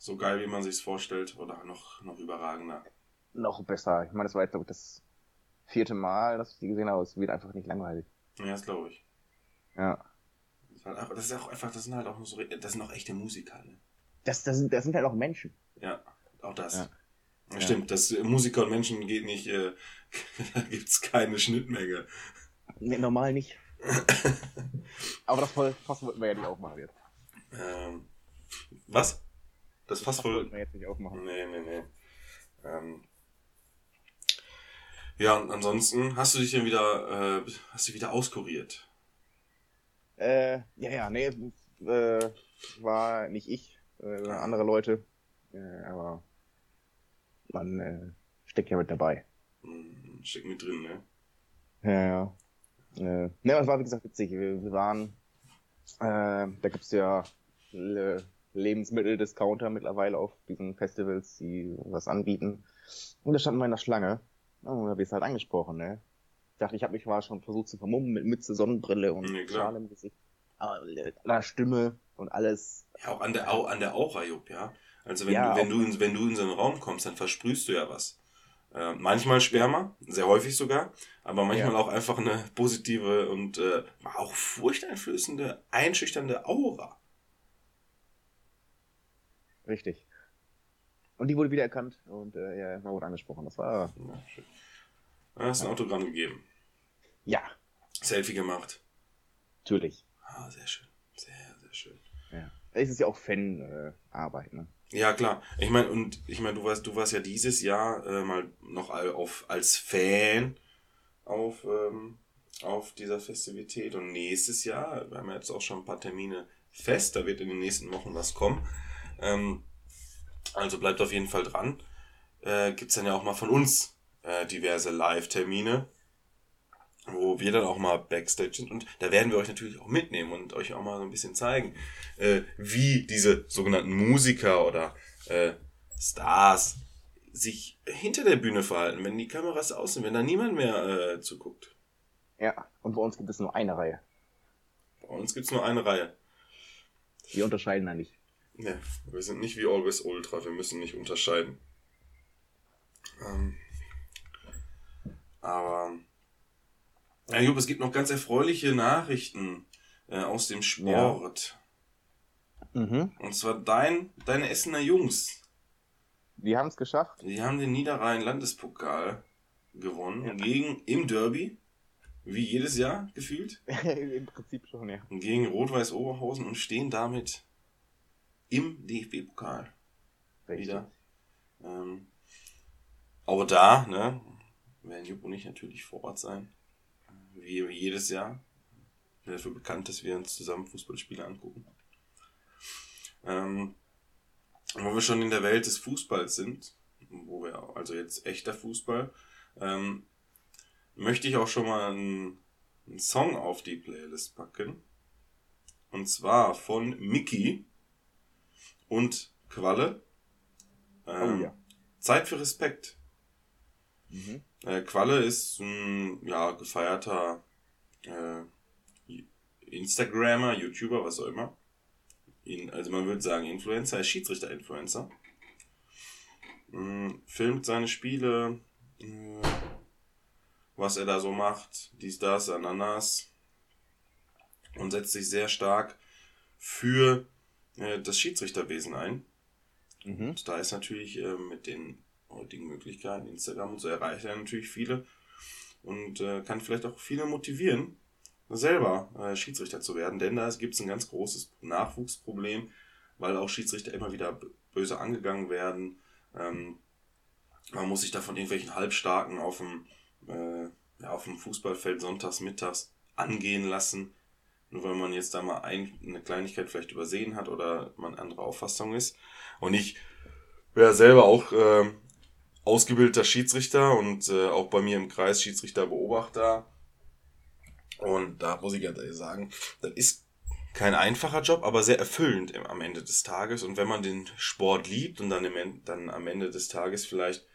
So geil, wie man sich's vorstellt, oder noch, noch überragender. Noch besser. Ich meine, das war jetzt, glaube ich, das vierte Mal, dass ich die gesehen habe. Es wird einfach nicht langweilig. Ja, das glaube ich. Ja. Das ist, halt, auch- das ist auch einfach, das sind halt auch nur so, das sind auch echte Musiker, ne? Das, das, sind, das sind halt auch Menschen. Ja, auch das. Ja. Ja. Stimmt, das Musiker und Menschen geht nicht, äh, da gibt's keine Schnittmenge. Nee, normal nicht. Aber das Fass wollten wir ja nicht aufmachen jetzt. Ähm, was? Das voll. wollten wir jetzt nicht aufmachen. Nee, nee, nee. Ähm, ja, und ansonsten hast du dich denn wieder, äh, hast du wieder auskuriert? Äh, ja, ja, nee, äh, war nicht ich, äh, andere Leute. Äh, aber man äh, steckt ja mit dabei. Hm, Steck mit drin, ne? Ja, ja. Äh, ne, es war wie gesagt witzig. Wir, wir waren, äh, da gibt's ja Le Lebensmitteldiscounter mittlerweile auf diesen Festivals, die was anbieten. Und da standen wir in der Schlange. Und da wirst du halt angesprochen, ne? Ich dachte, ich habe mich mal schon versucht zu vermummen mit Mütze, Sonnenbrille und Nee. Schal im Gesicht. Aber einer Stimme und alles. Ja, auch an der, Au an der Aura, Jupp, ja. Also wenn, Ja, du, wenn, auch- du in, wenn du in so einen Raum kommst, dann versprühst du ja was. Äh, manchmal Sperma, sehr häufig sogar, aber manchmal Ja. auch einfach eine positive und äh, auch furchteinflößende, einschüchternde Aura. Richtig. Und die wurde wiedererkannt und äh, ja, man wurde angesprochen. Das war, Ja, schön. Da hast du ein Autogramm gegeben. ja, Selfie gemacht. natürlich. Ah, sehr schön. Sehr, sehr schön. Ja. Es ist ja auch Fanarbeit, Arbeit, ne? Ja, klar. Ich meine, und ich meine, du warst, du warst ja dieses Jahr äh, mal noch auf, als Fan auf, ähm, auf dieser Festivität. Und nächstes Jahr, wir haben ja jetzt auch schon ein paar Termine fest, da wird in den nächsten Wochen was kommen. Ähm, also bleibt auf jeden Fall dran. Äh, gibt's dann ja auch mal von uns äh, diverse Live-Termine, wo wir dann auch mal Backstage sind. Und da werden wir euch natürlich auch mitnehmen und euch auch mal so ein bisschen zeigen, äh, wie diese sogenannten Musiker oder äh, Stars sich hinter der Bühne verhalten, wenn die Kameras aus sind, wenn da niemand mehr äh, zuguckt. Ja, und bei uns gibt es nur eine Reihe. Bei uns gibt's nur eine Reihe. Wir unterscheiden da nicht. Ne, wir sind nicht wie Always Ultra, wir müssen nicht unterscheiden. Ähm, aber, ja, Jupp, es gibt noch ganz erfreuliche Nachrichten äh, aus dem Sport. Mhm. Und zwar dein, deine Essener Jungs. Die haben es geschafft. Die haben den Niederrhein-Landespokal gewonnen Ja. gegen im Derby, wie jedes Jahr gefühlt, Im Prinzip schon, ja. gegen Rot-Weiß Oberhausen und stehen damit im DFB-Pokal. Wieder. Ähm, auch da, ne, werden Jupp und ich natürlich vor Ort sein. Wie jedes Jahr. Ich bin dafür bekannt, dass wir uns zusammen Fußballspiele angucken. Ähm, wo wir schon in der Welt des Fußballs sind, wo wir, also jetzt echter Fußball, ähm, möchte ich auch schon mal einen, einen Song auf die Playlist packen. Und zwar von Mickey und Qualle. Ähm, Oh ja. Zeit für Respekt. Mhm. Äh, Qualle ist ein ja, gefeierter äh, Instagrammer, YouTuber, was auch immer. In, also man würde sagen Influencer, er ist Schiedsrichter-Influencer. Mm, filmt seine Spiele, äh, was er da so macht, dies, das, Ananas. Und setzt sich sehr stark für äh, das Schiedsrichterwesen ein. Mhm. Und da ist natürlich äh, mit den heutigen Möglichkeiten, Instagram und so erreicht er natürlich viele und äh, kann vielleicht auch viele motivieren, selber äh, Schiedsrichter zu werden, denn da gibt es ein ganz großes Nachwuchsproblem, weil auch Schiedsrichter immer wieder böse angegangen werden. Ähm, man muss sich da von irgendwelchen Halbstarken auf dem, äh, ja, auf dem Fußballfeld sonntags, mittags angehen lassen, nur weil man jetzt da mal ein, eine Kleinigkeit vielleicht übersehen hat oder man andere Auffassung ist. Und ich wäre selber auch äh, ausgebildeter Schiedsrichter und äh, auch bei mir im Kreis Schiedsrichterbeobachter. Und da muss ich ehrlich sagen, das ist kein einfacher Job, aber sehr erfüllend im, am Ende des Tages. Und wenn man den Sport liebt und dann, im, dann am Ende des Tages vielleicht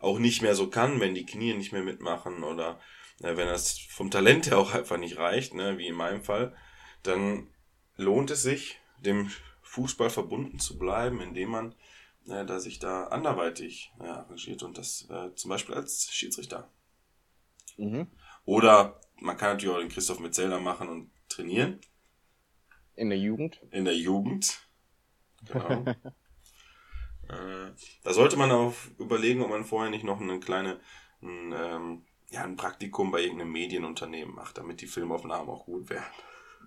auch nicht mehr so kann, wenn die Knie nicht mehr mitmachen oder wenn das vom Talent her auch einfach nicht reicht, ne, wie in meinem Fall, dann lohnt es sich, dem Fußball verbunden zu bleiben, indem man äh, da sich da anderweitig äh, engagiert und das äh, zum Beispiel als Schiedsrichter. Mhm. Oder man kann natürlich auch den Christoph Metzelder machen und trainieren In der Jugend. in der Jugend. Genau. äh, da sollte man auch überlegen, ob man vorher nicht noch eine kleine, ein, ähm, ja, ein Praktikum bei irgendeinem Medienunternehmen macht, damit die Filmaufnahmen auch gut werden.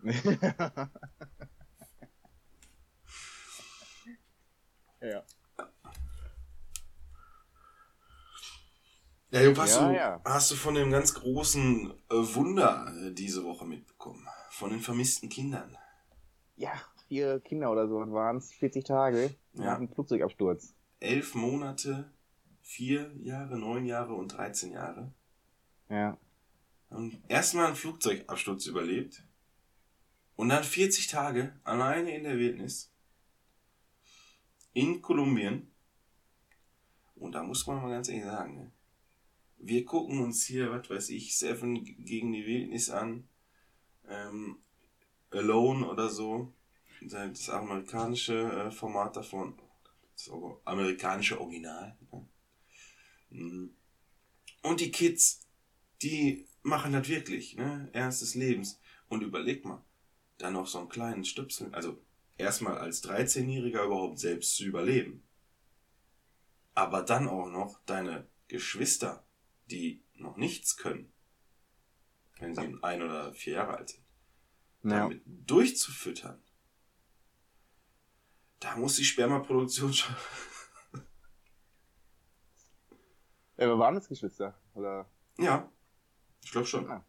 ja. Ja, Jupp, hast, Ja, du, ja. hast du von dem ganz großen äh, Wunder äh, diese Woche mitbekommen? Von den vermissten Kindern. Ja, vier Kinder oder so waren es, 40 Tage Ja. nach dem Flugzeugabsturz. Elf Monate, vier Jahre, neun Jahre und 13 Jahre. Ja. Erstmal einen Flugzeugabsturz überlebt. Und dann 40 Tage alleine in der Wildnis. In Kolumbien. Und da muss man mal ganz ehrlich sagen, ne? wir gucken uns hier, was weiß ich, Seven gegen die Wildnis an. Ähm, Alone oder so. Das amerikanische äh, Format davon. Das amerikanische Original. Ne? Mm. Und die Kids, die machen das wirklich, ne? Ernst des Lebens. Und überleg mal, dann noch so einen kleinen Stöpsel, also erstmal als 13-Jähriger überhaupt selbst zu überleben. Aber dann auch noch deine Geschwister, die noch nichts können, wenn sie ein oder vier Jahre alt sind, Ja. damit durchzufüttern. Da muss die Spermaproduktion schon. Äh, waren das Geschwister? Oder? Ja, ich glaube schon. Ah.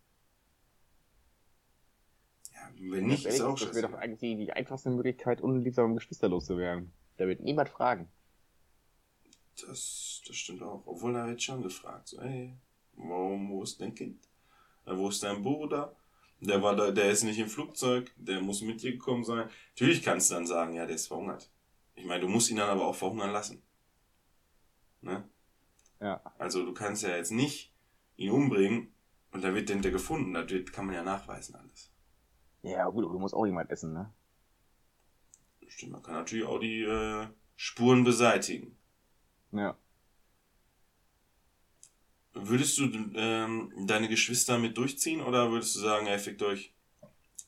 Ja, wenn nicht, ist auch das wäre doch eigentlich die, die einfachste Möglichkeit, unliebsam Geschwister loszuwerden. Da wird niemand fragen. Das, das stimmt auch. Obwohl er wird schon gefragt, so, ey, warum, wo ist dein Kind? Äh, Wo ist dein Bruder? Der war da, der ist nicht im Flugzeug, der muss mit dir gekommen sein. Natürlich kannst du dann sagen, ja, der ist verhungert. Ich meine, du musst ihn dann aber auch verhungern lassen. Ne? Ja. Also du kannst ja jetzt nicht ihn umbringen und dann wird der gefunden. Wird, kann man ja nachweisen alles. Ja, gut, aber du musst auch jemand essen, ne? Stimmt, man kann natürlich auch die äh, Spuren beseitigen. Ja. Würdest du ähm, deine Geschwister mit durchziehen oder würdest du sagen, ey, fickt euch,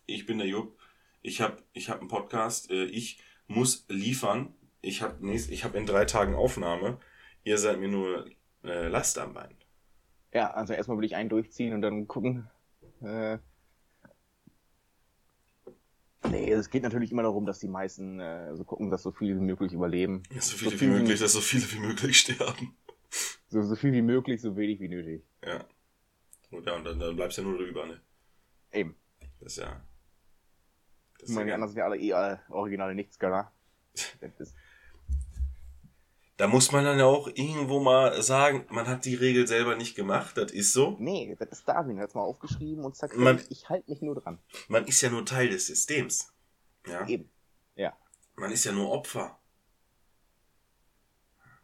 ich bin der Jupp, ich habe ich hab einen Podcast, äh, ich muss liefern, ich habe ich hab in drei Tagen Aufnahme, ihr seid mir nur äh, Last am Bein. Ja, also erstmal würde ich einen durchziehen und dann gucken, äh, Nee, es geht natürlich immer darum, dass die meisten äh, so gucken, dass so viele wie möglich überleben. Ja, so viele So wie viel wie- möglich, dass so viele wie möglich sterben. So, so viel wie möglich, so wenig wie nötig. Ja. Und ja, und dann, dann bleibst du ja nur drüber, ne? Eben. Das ist ja. Das Ich meine, die anderen sind ja alle eh äh, originale Nichtsgönner. Da muss man dann ja auch irgendwo mal sagen, man hat die Regel selber nicht gemacht, das ist so. nee, das ist Darwin, hat's mal aufgeschrieben und zack, Man- ich, halte mich nur dran. Man ist ja nur Teil des Systems. Ja. Eben. Ja. Man ist ja nur Opfer.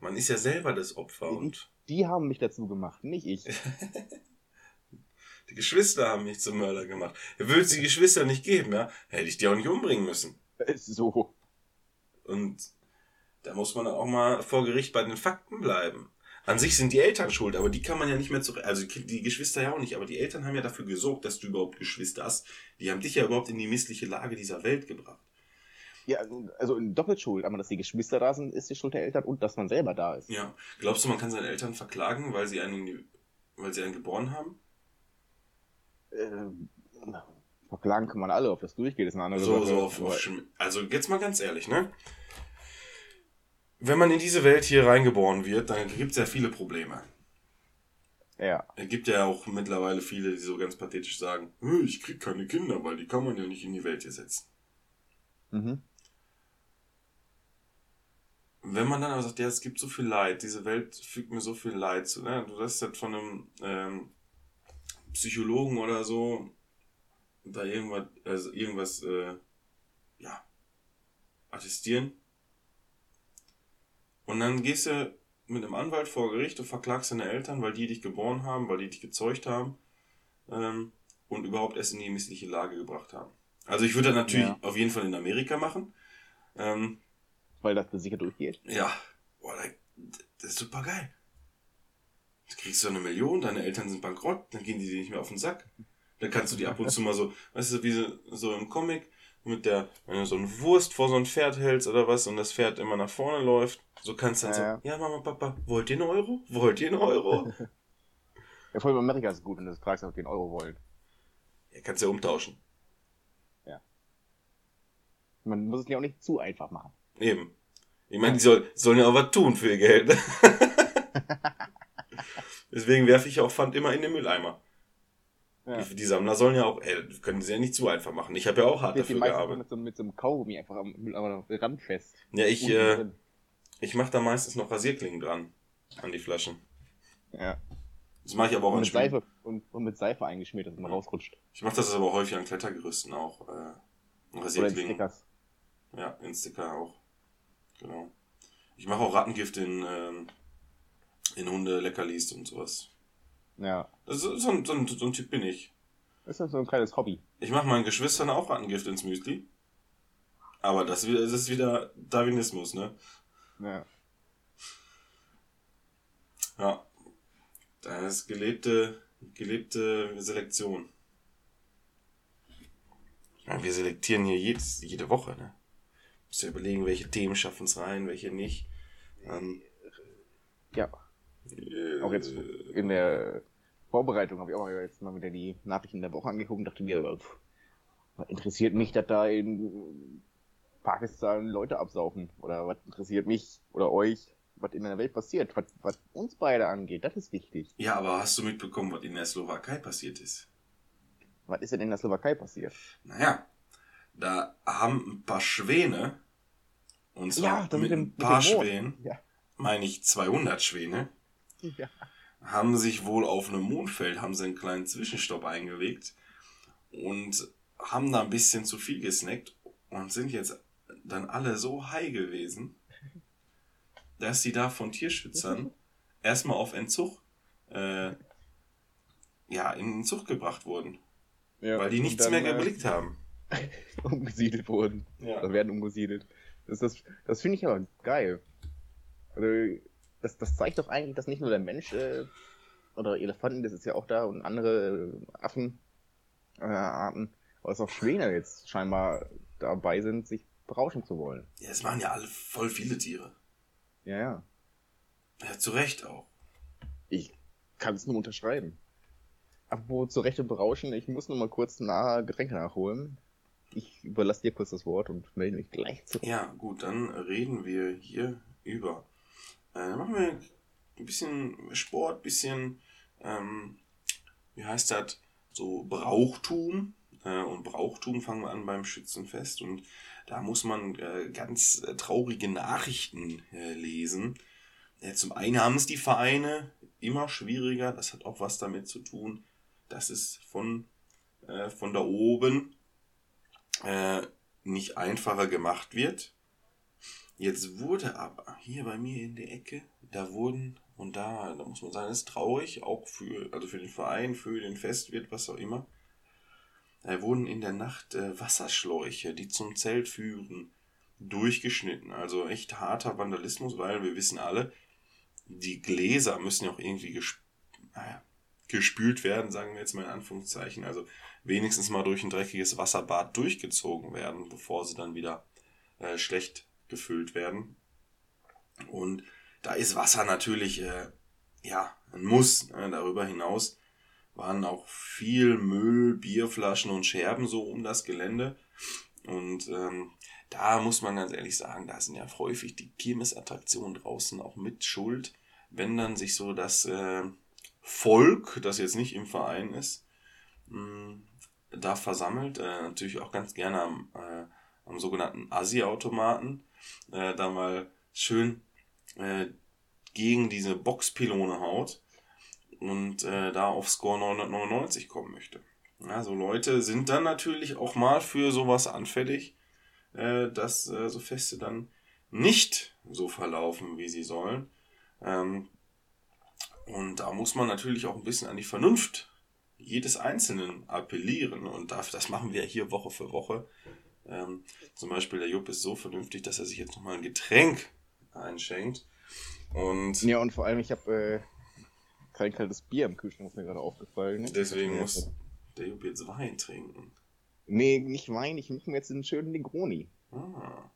Man ist ja selber das Opfer Mhm. und Die haben mich dazu gemacht, nicht ich. die Geschwister haben mich zum Mörder gemacht. Würde es die Geschwister nicht geben, ja, hätte ich die auch nicht umbringen müssen. so. Und da muss man auch mal vor Gericht bei den Fakten bleiben. An sich sind die Eltern schuld, aber die kann man ja nicht mehr zurück. Also die Geschwister ja auch nicht, aber die Eltern haben ja dafür gesorgt, dass du überhaupt Geschwister hast. Die haben dich ja überhaupt in die missliche Lage dieser Welt gebracht. Ja, also in Doppelschuld. Einmal, dass die Geschwister da sind, ist die Schuld der Eltern und dass man selber da ist. Ja. Glaubst du, man kann seine Eltern verklagen, weil sie einen, weil sie einen geboren haben? Ähm, verklagen kann man alle, ob das durchgeht, ist eine andere So, Sache. so auf, Aber- auf Also jetzt mal ganz ehrlich, ne? Wenn man in diese Welt hier reingeboren wird, dann gibt es ja viele Probleme. Ja. Es gibt ja auch mittlerweile viele, die so ganz pathetisch sagen, "Hö, ich krieg keine Kinder, weil die kann man ja nicht in die Welt hier setzen. Mhm. Wenn man dann aber sagt, ja, es gibt so viel Leid, diese Welt fügt mir so viel Leid zu, ne? Du hast halt von einem ähm, Psychologen oder so da irgendwas, also irgendwas, äh, ja, attestieren. Und dann gehst du mit einem Anwalt vor Gericht und verklagst deine Eltern, weil die dich geboren haben, weil die dich gezeugt haben ähm, und überhaupt erst in die missliche Lage gebracht haben. Also ich würde das natürlich Ja. auf jeden Fall in Amerika machen. Ähm, Weil das sicher durchgeht. ja, boah, da- das ist super geil. Du kriegst so eine Million, deine Eltern sind bankrott, dann gehen die dir nicht mehr auf den Sack. Dann kannst du die ab und zu mal so, weißt du, wie so, so im Comic, mit der, wenn du so eine Wurst vor so ein Pferd hältst oder was und das Pferd immer nach vorne läuft, so kannst du dann Ja, so, ja Mama, Papa, wollt ihr einen Euro? Wollt ihr einen Euro? Ja, vor allem Amerika ist gut, wenn du das fragst, ob die einen Euro wollen. ja, kannst ja umtauschen. Man muss es ja auch nicht zu einfach machen. Eben. Ich meine, die soll, sollen ja auch was tun für ihr Geld. Deswegen werfe ich auch Pfand immer in den Mülleimer. Ja. Die, die Sammler sollen ja auch, ey, können sie ja nicht zu einfach machen. Ich habe ja auch hart dafür gearbeitet. mit so, mit so einem Kaugummi einfach am am Rand fest. Ja, ich, äh, ich mache da meistens noch Rasierklingen dran. An die Flaschen. ja. Das mache ich aber auch Und an mit. Seife, und, und mit Seife eingeschmiert, dass man rausrutscht. Ich mache das aber häufig an Klettergerüsten auch. Äh, Oder in Rasierklingen. Stickers. Ja, in Sticker auch. Genau. Ich mache auch Rattengift in, ähm, in Hunde Leckerlis und sowas. Ja. Das ist, so, ein, so, ein, so ein Typ bin ich. Das ist so ein kleines Hobby. Ich mache meinen Geschwistern auch Rattengift ins Müsli. Aber das, das ist wieder Darwinismus, ne? Ja. Ja. Das ist gelebte, gelebte Selektion. Ja, wir selektieren hier jedes, jede Woche, ne? Musst ja überlegen, welche Themen schaffen es rein, welche nicht. Ähm, Ja. äh, Auch jetzt in der Vorbereitung habe ich auch mal jetzt mal wieder die Nachrichten der Woche angeguckt und dachte mir, interessiert mich, dass da in Pakistan Leute absaufen? Oder was interessiert mich oder euch, was in der Welt passiert? Was, was uns beide angeht, das ist wichtig. Ja, aber hast du mitbekommen, was in der Slowakei passiert ist? Was ist denn in der Slowakei passiert? Naja, da haben ein paar Schwäne, und zwar das mit dem- ein mit paar Mond. Schwänen, Ja. meine ich 200 Schwäne, ja. Haben sich wohl auf einem Mondfeld, haben sie einen kleinen Zwischenstopp eingelegt und haben da ein bisschen zu viel gesnackt und sind jetzt dann alle so high gewesen, dass sie da von Tierschützern erstmal auf Entzug, äh, ja, in Entzug gebracht wurden, ja. weil die nichts dann, mehr äh, geblickt haben. umgesiedelt wurden. Ja. Oder werden umgesiedelt. Das, das, das finde ich aber geil. Also, das, das zeigt doch eigentlich, dass nicht nur der Mensch äh, oder Elefanten, das ist ja auch da und andere äh, Affenarten, äh, dass auch Schwäne jetzt scheinbar dabei sind, sich berauschen zu wollen. Ja, es waren ja alle voll viele Tiere. Ja, ja. Ja, zu Recht auch. Ich kann es nur unterschreiben. Apropos zu Recht und berauschen, ich muss nur mal kurz nach Getränke nachholen. ich überlasse dir kurz das Wort und melde mich gleich zurück. Ja, gut, dann reden wir hier über. Äh, machen wir ein bisschen Sport, bisschen, ähm, wie heißt das, so Brauchtum. Äh, und Brauchtum fangen wir an beim Schützenfest. Und da muss man äh, ganz äh, traurige Nachrichten äh, lesen. Zum einen haben es die Vereine immer schwieriger. Das hat auch was damit zu tun, dass es von, äh, von da oben nicht einfacher gemacht wird. Jetzt wurde aber hier bei mir in der Ecke, da wurden, und da, da muss man sagen, ist traurig, auch für, also für den Verein, für den Festwirt, was auch immer, da wurden in der Nacht äh, Wasserschläuche, die zum Zelt führen, durchgeschnitten. Also echt harter Vandalismus, weil wir wissen alle, die Gläser müssen ja auch irgendwie gesp naja, gespült werden, sagen wir jetzt mal in Anführungszeichen. Also wenigstens mal durch ein dreckiges Wasserbad durchgezogen werden, bevor sie dann wieder äh, schlecht gefüllt werden. Und da ist Wasser natürlich äh, ja ein Muss. Ne? Darüber hinaus waren auch viel Müll, Bierflaschen und Scherben so um das Gelände. Und ähm, da muss man ganz ehrlich sagen, da sind ja häufig die Kirmesattraktionen draußen auch mit Schuld, wenn dann sich so das äh, Volk, das jetzt nicht im Verein ist, mh, da versammelt. Äh, natürlich auch ganz gerne am, äh, am sogenannten Asi-Automaten. Äh, da mal schön äh, gegen diese Boxpylone haut und äh, da auf Score 999 kommen möchte. Also Leute sind dann natürlich auch mal für sowas anfällig, äh, dass äh, so Feste dann nicht so verlaufen, wie sie sollen. Ähm, und da muss man natürlich auch ein bisschen an die Vernunft jedes Einzelnen appellieren. Und das, machen wir hier Woche für Woche. Ähm, zum Beispiel der Jupp ist so vernünftig, dass er sich jetzt nochmal ein Getränk einschenkt. Und Ja, und vor allem, ich habe äh, kein kaltes Bier im Kühlschrank, ist mir gerade aufgefallen. Ne? deswegen muss der Jupp jetzt Wein trinken. Nee, nicht Wein, ich mache mir jetzt einen schönen Negroni. Ah.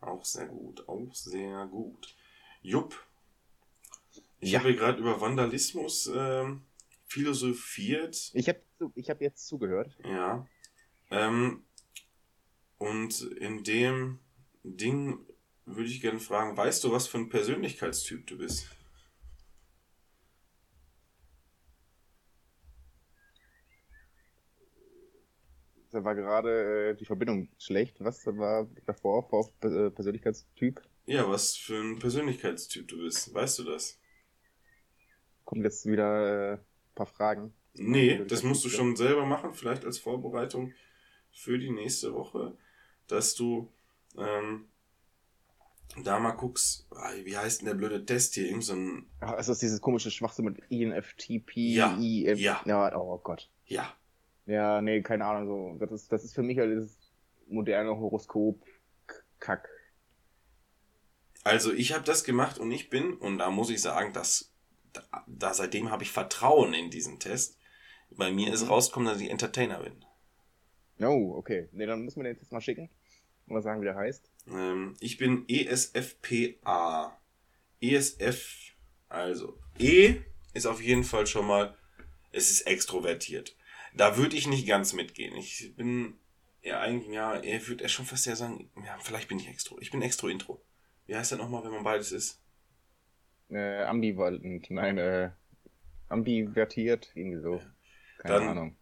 Auch sehr gut, auch sehr gut. Jupp, ich Ja. habe gerade über Vandalismus ähm, philosophiert. Ich habe ich hab jetzt zugehört. Ja. Ähm, und in dem Ding würde ich gerne fragen, weißt du, was für ein Persönlichkeitstyp du bist? Da war gerade äh, die Verbindung schlecht. Was war davor vor äh, Persönlichkeitstyp? Ja, was für ein Persönlichkeitstyp du bist. Weißt du das? Kommen jetzt wieder äh, ein paar Fragen. Nee, das musst du schon selber machen, vielleicht als Vorbereitung für die nächste Woche, dass du ähm, da mal guckst, ah, wie heißt denn der blöde Test hier? Irgend so ein, Also ist dieses komische Schwachsinn mit INFTP, Ja, IF, ja. ja. Oh Gott. ja, Ja, nee, keine Ahnung. So. Das, ist, das ist für mich halt dieses moderne Horoskop-Kack. Also ich habe das gemacht und ich bin, und da muss ich sagen, dass da, da seitdem habe ich Vertrauen in diesen Test. Bei mir ist rausgekommen, dass ich Entertainer bin. Oh, okay. Nee, dann müssen wir den jetzt mal schicken. Und mal sagen, wie der heißt. Ähm, ich bin ESFPA. ESF, also E ist auf jeden Fall schon mal, es ist extrovertiert. Da würde ich nicht ganz mitgehen. Ich bin ja eigentlich, ja, er würde er schon fast ja sagen, ja, vielleicht bin ich extro. Ich bin extro-intro. Wie heißt das nochmal, wenn man beides ist? Äh, ambivalent. Nein, äh, ambivertiert. Irgendwie so. Keine Dann- Ahnung.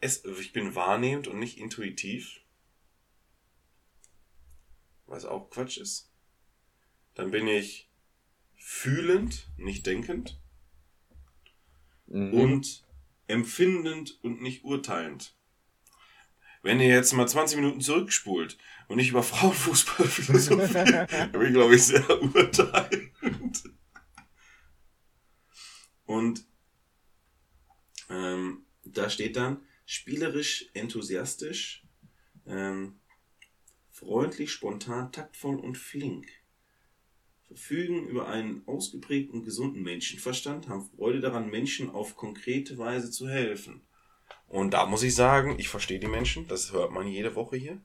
Es, ich bin wahrnehmend und nicht intuitiv. Was auch Quatsch ist. Dann bin ich fühlend, nicht denkend. Mhm. und empfindend und nicht urteilend. Wenn ihr jetzt mal 20 Minuten zurückspult und nicht über Frauenfußball philosophiert, dann bin ich, glaube ich, sehr urteilend. Und ähm, da steht dann spielerisch, enthusiastisch, ähm, freundlich, spontan, taktvoll und flink verfügen über einen ausgeprägten und gesunden Menschenverstand, haben Freude daran, Menschen auf konkrete Weise zu helfen. Und da muss ich sagen, ich verstehe die Menschen, das hört man jede Woche hier.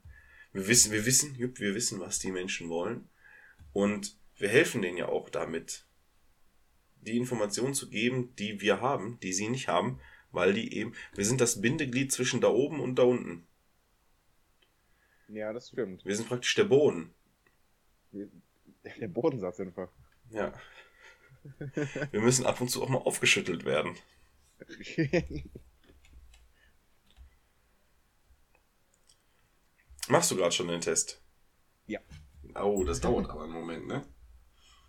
Wir wissen, wir wissen, wir wissen, was die Menschen wollen. Und wir helfen denen ja auch damit, die Informationen zu geben, die wir haben, die sie nicht haben, weil die eben, wir sind das Bindeglied zwischen da oben und da unten. Ja, das stimmt. Wir sind praktisch der Boden. Der Bodensatz einfach. Ja. Wir müssen ab und zu auch mal aufgeschüttelt werden. Machst du gerade schon den Test? Ja. Oh, das dauert aber einen Moment, ne?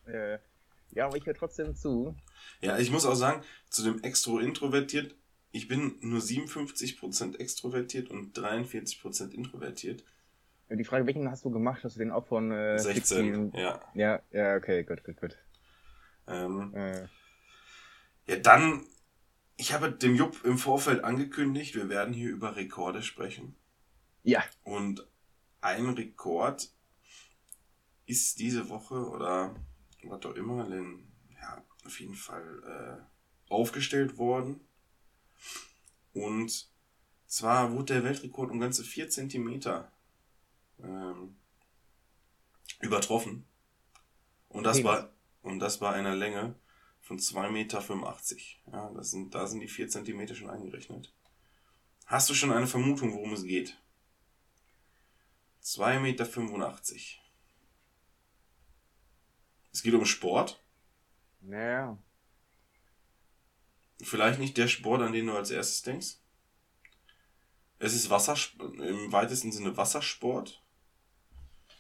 äh, ja, aber ich höre trotzdem zu. Ja, ich muss auch sagen, zu dem Extro-Introvertiert, ich bin nur 57% extrovertiert und 43% introvertiert. Die Frage, welchen hast du gemacht? Hast du den auch von äh, 16, 16? ja. Ja, ja, okay, gut, gut, gut. Ähm, Äh, ja, dann, ich habe dem Jupp im Vorfeld angekündigt, wir werden hier über Rekorde sprechen. ja, Und ein Rekord ist diese Woche oder was auch immer, denn, ja, auf jeden Fall äh, aufgestellt worden. Und zwar wurde der Weltrekord um ganze 4 Zentimeter ähm, übertroffen. Und das war und das bei einer Länge von 2,85 Meter. Ja, das sind, da sind die 4 Zentimeter schon eingerechnet. Hast du schon eine Vermutung, worum es geht? 2,85 Meter. Es geht um Sport. naja. Vielleicht nicht der Sport, an den du als erstes denkst. Es ist Wassersport, im weitesten Sinne Wassersport.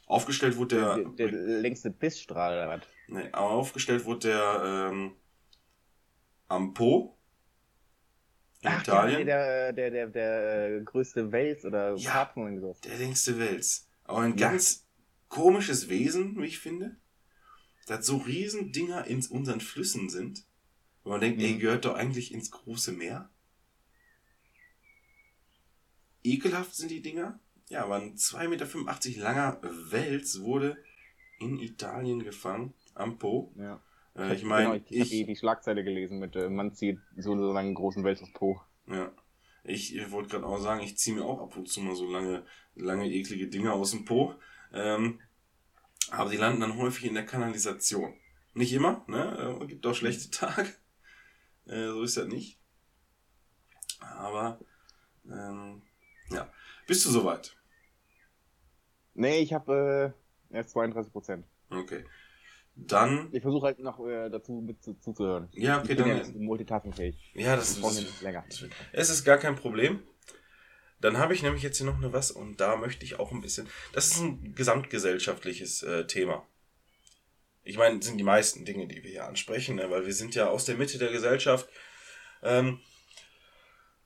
Aufgestellt wurde der, Der, der längste Pissstrahl oder was? nee, aufgestellt wurde der ähm, am Po in Ach, Italien. Der, der, der, der, äh, größte Wels oder Ja. Karpfen und so. Der längste Wels. Aber ein Ja. ganz komisches Wesen, wie ich finde. Das so riesen Dinger in unseren Flüssen sind. Wo man denkt, Mhm. ey, gehört doch eigentlich ins große Meer. Ekelhaft sind die Dinger. Ja, aber ein 2,85 Meter langer Wels wurde in Italien gefangen, am Po. Ja. Äh, ich meine, genau, ich, ich habe ich, die, Schlagzeile gelesen mit, äh, man zieht so so einen großen Wels aus Po. Ja. Ich äh, wollte gerade auch sagen, ich ziehe mir auch ab und zu mal so lange, lange eklige Dinge aus dem Po. Ähm, aber die landen dann häufig in der Kanalisation. Nicht immer, ne? Äh, gibt auch schlechte Tage. Äh, so ist das nicht. Aber, ähm, ja. Bist du soweit? Nee, ich habe äh, erst 32 Prozent. Okay. Dann, Ich versuche halt noch äh, dazu mit zu, zuzuhören. ja, okay, ich bin ja dann, nicht multitaskingfähig. ja, das ist, nicht länger. Es ist gar kein Problem. Dann habe ich nämlich jetzt hier noch eine was und da möchte ich auch ein bisschen. Das ist ein gesamtgesellschaftliches äh, Thema. Ich meine, das sind die meisten Dinge, die wir hier ansprechen, ne? weil wir sind ja aus der Mitte der Gesellschaft. Ähm,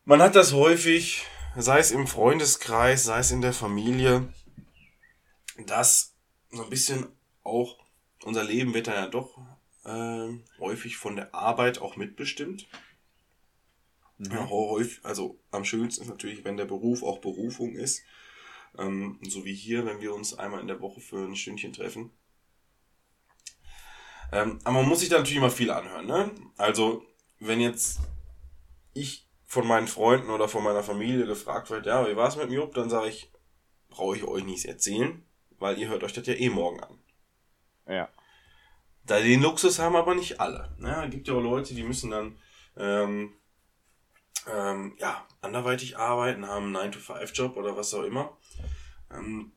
man hat das häufig, sei es im Freundeskreis, sei es in der Familie, dass so ein bisschen auch unser Leben wird dann ja doch ähm, häufig von der Arbeit auch mitbestimmt. Ja, häufig, also am schönsten ist natürlich, wenn der Beruf auch Berufung ist. Ähm, so wie hier, wenn wir uns einmal in der Woche für ein Stündchen treffen. Ähm, aber man muss sich da natürlich immer viel anhören. Ne? Also, wenn jetzt ich von meinen Freunden oder von meiner Familie gefragt wird, ja, wie war es mit dem Jupp, dann sage ich, brauche ich euch nichts erzählen, weil ihr hört euch das ja eh morgen an. Ja. Da den Luxus haben aber nicht alle. Ne? Es gibt ja auch Leute, die müssen dann ähm, ähm, ja, anderweitig arbeiten, haben einen 9-to-5-Job oder was auch immer. Ähm,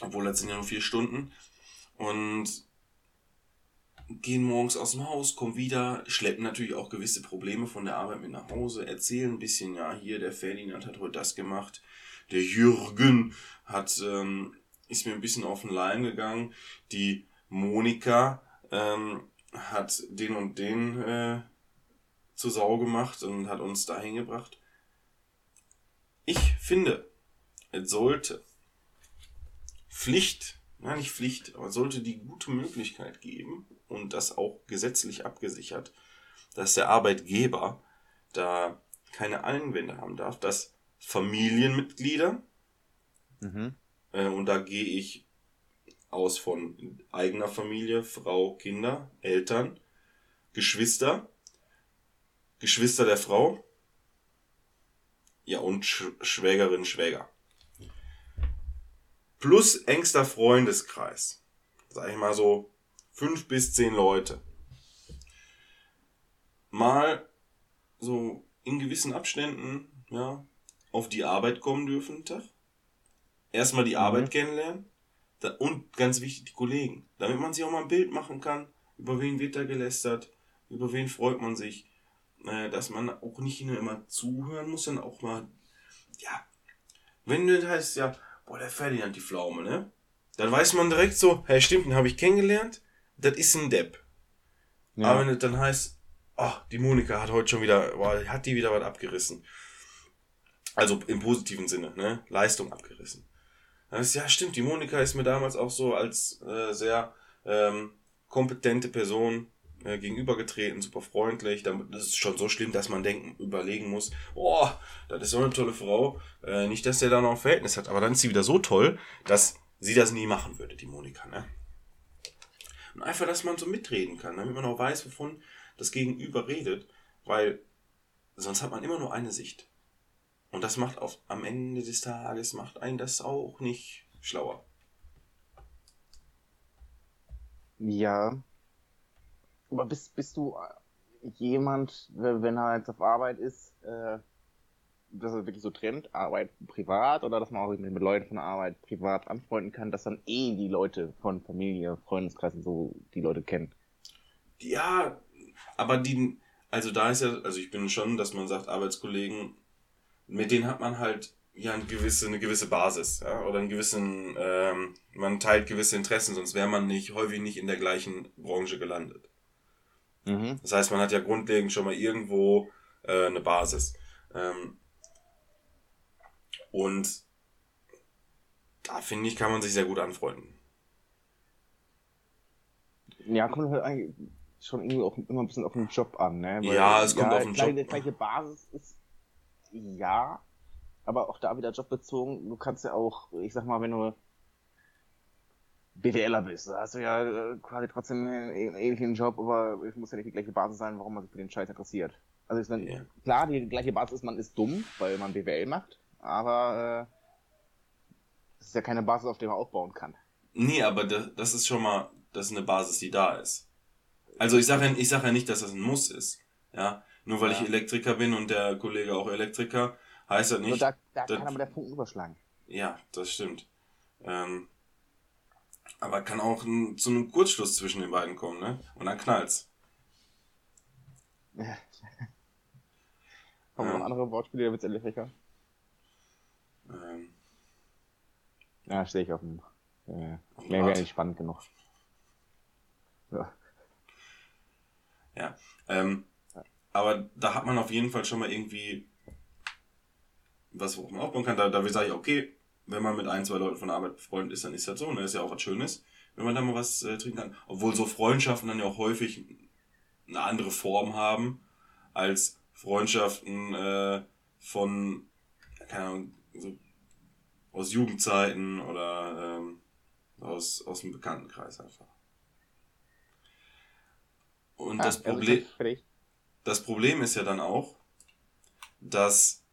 obwohl das sind ja nur vier Stunden. Und gehen morgens aus dem Haus, kommen wieder, schleppen natürlich auch gewisse Probleme von der Arbeit mit nach Hause, erzählen ein bisschen, ja, hier der Ferdinand hat heute das gemacht, der Jürgen hat, ähm, ist mir ein bisschen auf den Leim gegangen, die Monika ähm, hat den und den äh, zur Sau gemacht und hat uns dahin gebracht. Ich finde, es sollte Pflicht, nein nicht Pflicht, aber sollte die gute Möglichkeit geben und das auch gesetzlich abgesichert, dass der Arbeitgeber da keine Einwände haben darf, dass Familienmitglieder, Mhm. äh, und da gehe ich aus von eigener Familie, Frau, Kinder, Eltern, Geschwister, Geschwister der Frau, ja und Sch Schwägerin, Schwäger. Plus engster Freundeskreis. Sag ich mal so fünf bis zehn Leute. Mal so in gewissen Abständen, ja, auf die Arbeit kommen dürfen, Tag. erstmal Mhm. die Arbeit kennenlernen da, und ganz wichtig die Kollegen, damit man sich auch mal ein Bild machen kann, über wen wird da gelästert, über wen freut man sich, äh, dass man auch nicht nur immer zuhören muss, sondern auch mal, ja, wenn das heißt ja, boah, der Ferdinand die Pflaume, ne? Dann weiß man direkt so, hey, stimmt, den habe ich kennengelernt, das ist ein Depp. Ja. Aber wenn es dann heißt, ach, die Monika hat heute schon wieder, boah, hat die wieder was abgerissen. Also im positiven Sinne, ne? Leistung abgerissen. Dann ist, ja, stimmt, die Monika ist mir damals auch so als äh, sehr ähm, kompetente Person äh, gegenübergetreten, super freundlich. Das ist schon so schlimm, dass man denken, überlegen muss, oh, das ist so eine tolle Frau. Äh, nicht, dass der da noch ein Verhältnis hat, aber dann ist sie wieder so toll, dass sie das nie machen würde, die Monika, ne? Und einfach, dass man so mitreden kann, damit man auch weiß, wovon das Gegenüber redet, weil sonst hat man immer nur eine Sicht. Und das macht auf, am Ende des Tages, macht einen das auch nicht schlauer. Ja. Aber bist, bist du jemand, wenn wenn er jetzt auf Arbeit ist, äh, dass er wirklich so trennt, Arbeit privat, oder dass man auch mit, Leuten von Arbeit privat anfreunden kann, dass dann eh die Leute von Familie, Freundeskreis und so die Leute kennen? Ja, aber die, also da ist ja, also ich bin schon, dass man sagt, Arbeitskollegen, mit denen hat man halt ja eine gewisse, eine gewisse Basis, ja, oder einen gewissen, ähm, man teilt gewisse Interessen, sonst wäre man nicht, häufig nicht in der gleichen Branche gelandet. Mhm. Das heißt, man hat ja grundlegend schon mal irgendwo äh, eine Basis. Ähm, und da finde ich, kann man sich sehr gut anfreunden. Ja, kommt halt eigentlich schon irgendwie auch immer ein bisschen auf den Job an, ne? Ja, es kommt auf den klar, Job Die gleiche Basis ist, ja, aber auch da wieder jobbezogen. Du kannst ja auch, ich sag mal, wenn du BWLer bist, da hast du ja äh, quasi trotzdem einen ä- ähnlichen Job, aber es muss ja nicht die gleiche Basis sein, warum man sich für den Scheiß interessiert. Also ich meine, Ja. klar, die gleiche Basis ist, man ist dumm, weil man BWL macht, aber äh, das ist ja keine Basis, auf der man aufbauen kann. Nee, aber das, ist schon mal, das ist eine Basis, die da ist. Also ich sage ja, ich sag ja nicht, dass das ein Muss ist. Ja, nur weil Ja. ich Elektriker bin und der Kollege auch Elektriker, heißt das nicht. da, da das- kann aber der Funken überschlagen. Ja, das stimmt. Ähm, aber kann auch ein, zu einem Kurzschluss zwischen den beiden kommen, ne? Und dann knallt's. Wir Ja. noch andere Wortspiele, der Witz Elektriker? Ähm, Ja, stehe ich auf dem. Äh, wäre nicht spannend genug. Ja. Ja. Ähm, aber da hat man auf jeden Fall schon mal irgendwie was, worauf man aufbauen kann. Da, da sage ich, okay, wenn man mit ein, zwei Leuten von der Arbeit befreundet ist, dann ist das so. Ne? ist ja auch was Schönes, wenn man da mal was äh, trinken kann. Obwohl so Freundschaften dann ja auch häufig eine andere Form haben als Freundschaften äh, von, keine Ahnung, so aus Jugendzeiten oder ähm, aus, aus dem Bekanntenkreis einfach. Und das Ah, also Problem, das Problem ist ja dann auch, dass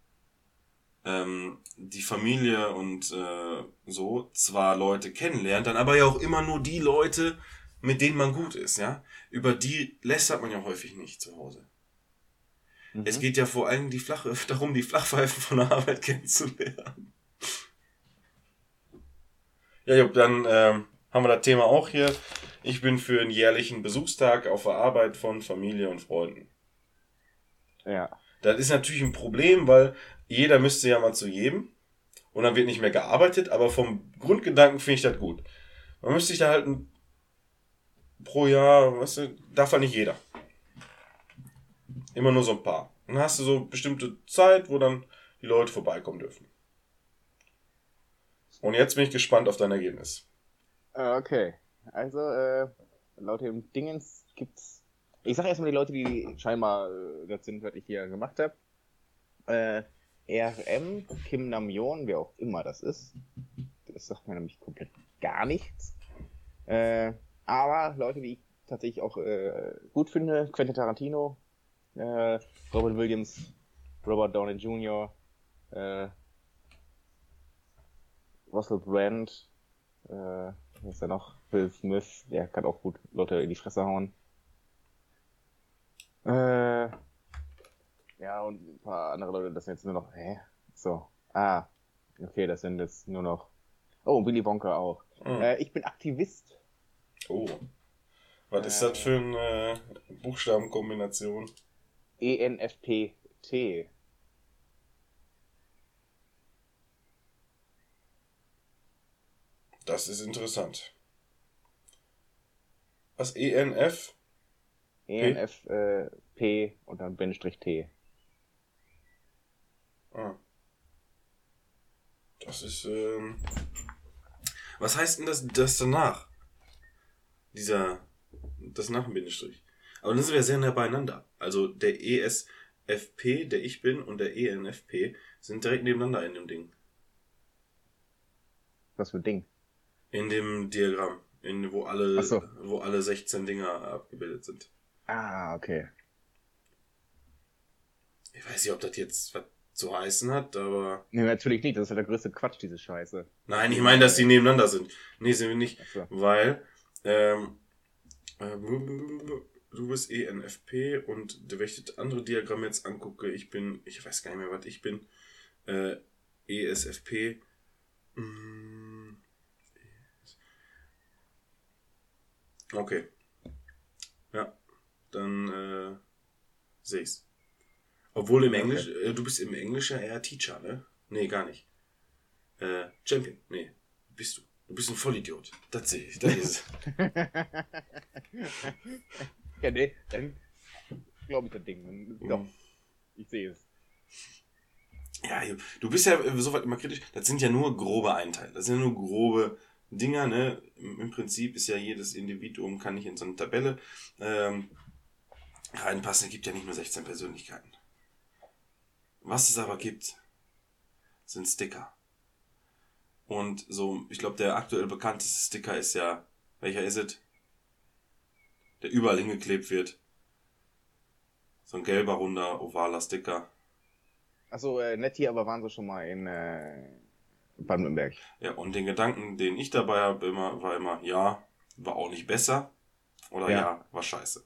ähm, die Familie und äh, so zwar Leute kennenlernt, dann aber ja auch immer nur die Leute, mit denen man gut ist, ja. Über die lästert man ja häufig nicht zu Hause. Mhm. Es geht ja vor allem die Flach darum, die Flachpfeifen von der Arbeit kennenzulernen. Ja, Jupp, dann ähm, haben wir das Thema auch hier. Ich bin für einen jährlichen Besuchstag auf der Arbeit von Familie und Freunden. Ja. Das ist natürlich ein Problem, weil jeder müsste ja mal zu jedem und dann wird nicht mehr gearbeitet, aber vom Grundgedanken finde ich das gut. Man müsste sich da halt ein, pro Jahr, weißt du, darf halt nicht jeder. Immer nur so ein paar. Dann hast du so bestimmte Zeit, wo dann die Leute vorbeikommen dürfen. Und jetzt bin ich gespannt auf dein Ergebnis. Äh, Okay. Also, äh, laut dem Dingens gibt's. Ich sag erstmal die Leute, die scheinbar äh, das sind, was ich hier gemacht habe. Äh, RM, Kim Namjoon, wer auch immer das ist. Das sagt mir nämlich komplett gar nichts. Äh, aber Leute, die ich tatsächlich auch äh, gut finde, Quentin Tarantino, äh, Robert Williams, Robert Downey Jr., äh, Russell Brand, äh, was ist da noch? Will Smith, der kann auch gut Leute in die Fresse hauen. Äh, ja, und ein paar andere Leute, das sind jetzt nur noch, hä? So. Ah, okay, das sind jetzt nur noch Oh, und Willy Wonka auch. Hm. Äh, ich bin Aktivist. Oh. Was ist das für eine äh, Buchstabenkombination? E ENFPT. Das ist interessant. Was? E ENF? ENFP und dann Bindestrich T. Ah. Das ist, ähm. Was heißt denn das, das danach? Dieser. Das nach dem Bindestrich. Aber dann sind wir sehr nah beieinander. Also der ESFP, der ich bin, und der ENFP sind direkt nebeneinander in dem Ding. Was für ein Ding. In dem Diagramm. In, wo alle, so. wo alle 16 Dinger abgebildet sind. Ah, okay. Ich weiß nicht, ob das jetzt was zu heißen hat, aber. Nee, natürlich nicht. Das ist ja der größte Quatsch, diese Scheiße. Nein, ich meine, dass die nebeneinander sind. Nee, sind wir nicht. Achso. Weil, ähm, äh, du bist ENFP und wenn ich das andere Diagramm jetzt angucke, ich bin, ich weiß gar nicht mehr, was ich bin, äh, ESFP, mm, okay. Ja, dann, äh, sehe ich's. Obwohl im Okay. Englisch, äh, du bist im Englischen eher Teacher, ne? Nee, gar nicht. Äh, Champion, nee, bist du. Du bist ein Vollidiot. Das sehe ich, das ist es. ja, nee, dann glaube ich das Ding. Dann, doch, Mhm. ich sehe es. Ja, du bist ja äh, soweit immer kritisch. Das sind ja nur grobe Einteile. Das sind ja nur grobe Dinger, ne? Im im Prinzip ist ja jedes Individuum, kann nicht in so eine Tabelle ähm, reinpassen. Es gibt ja nicht nur 16 Persönlichkeiten. Was es aber gibt, sind Sticker. Und so, ich glaube, der aktuell bekannteste Sticker ist ja, welcher ist es? Der überall hingeklebt wird. So ein gelber, runder, ovaler Sticker. Achso, äh, nett hier, aber waren sie schon mal in äh, Baden-Württemberg. Ja, und den Gedanken, den ich dabei habe, immer, war immer, ja, war auch nicht besser. Oder ja, Ja. war scheiße.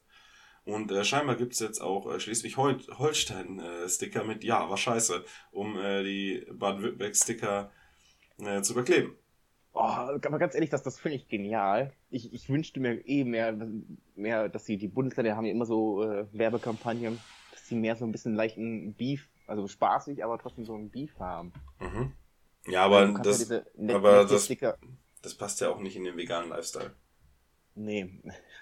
Und äh, scheinbar gibt's jetzt auch äh, Schleswig-Holstein-Sticker mit Ja, war scheiße, um äh, die Baden-Württemberg-Sticker äh, zu überkleben. Oh, aber ganz ehrlich, das, das finde ich genial. Ich, ich wünschte mir eh mehr, mehr, dass die, die Bundesländer haben ja immer so äh, Werbekampagnen, dass sie mehr so ein bisschen leichten Beef, also spaßig, aber trotzdem so ein Beef haben. Mhm. Ja, aber Du kannst das, ja net- aber das- das passt ja auch nicht in den veganen Lifestyle. nee.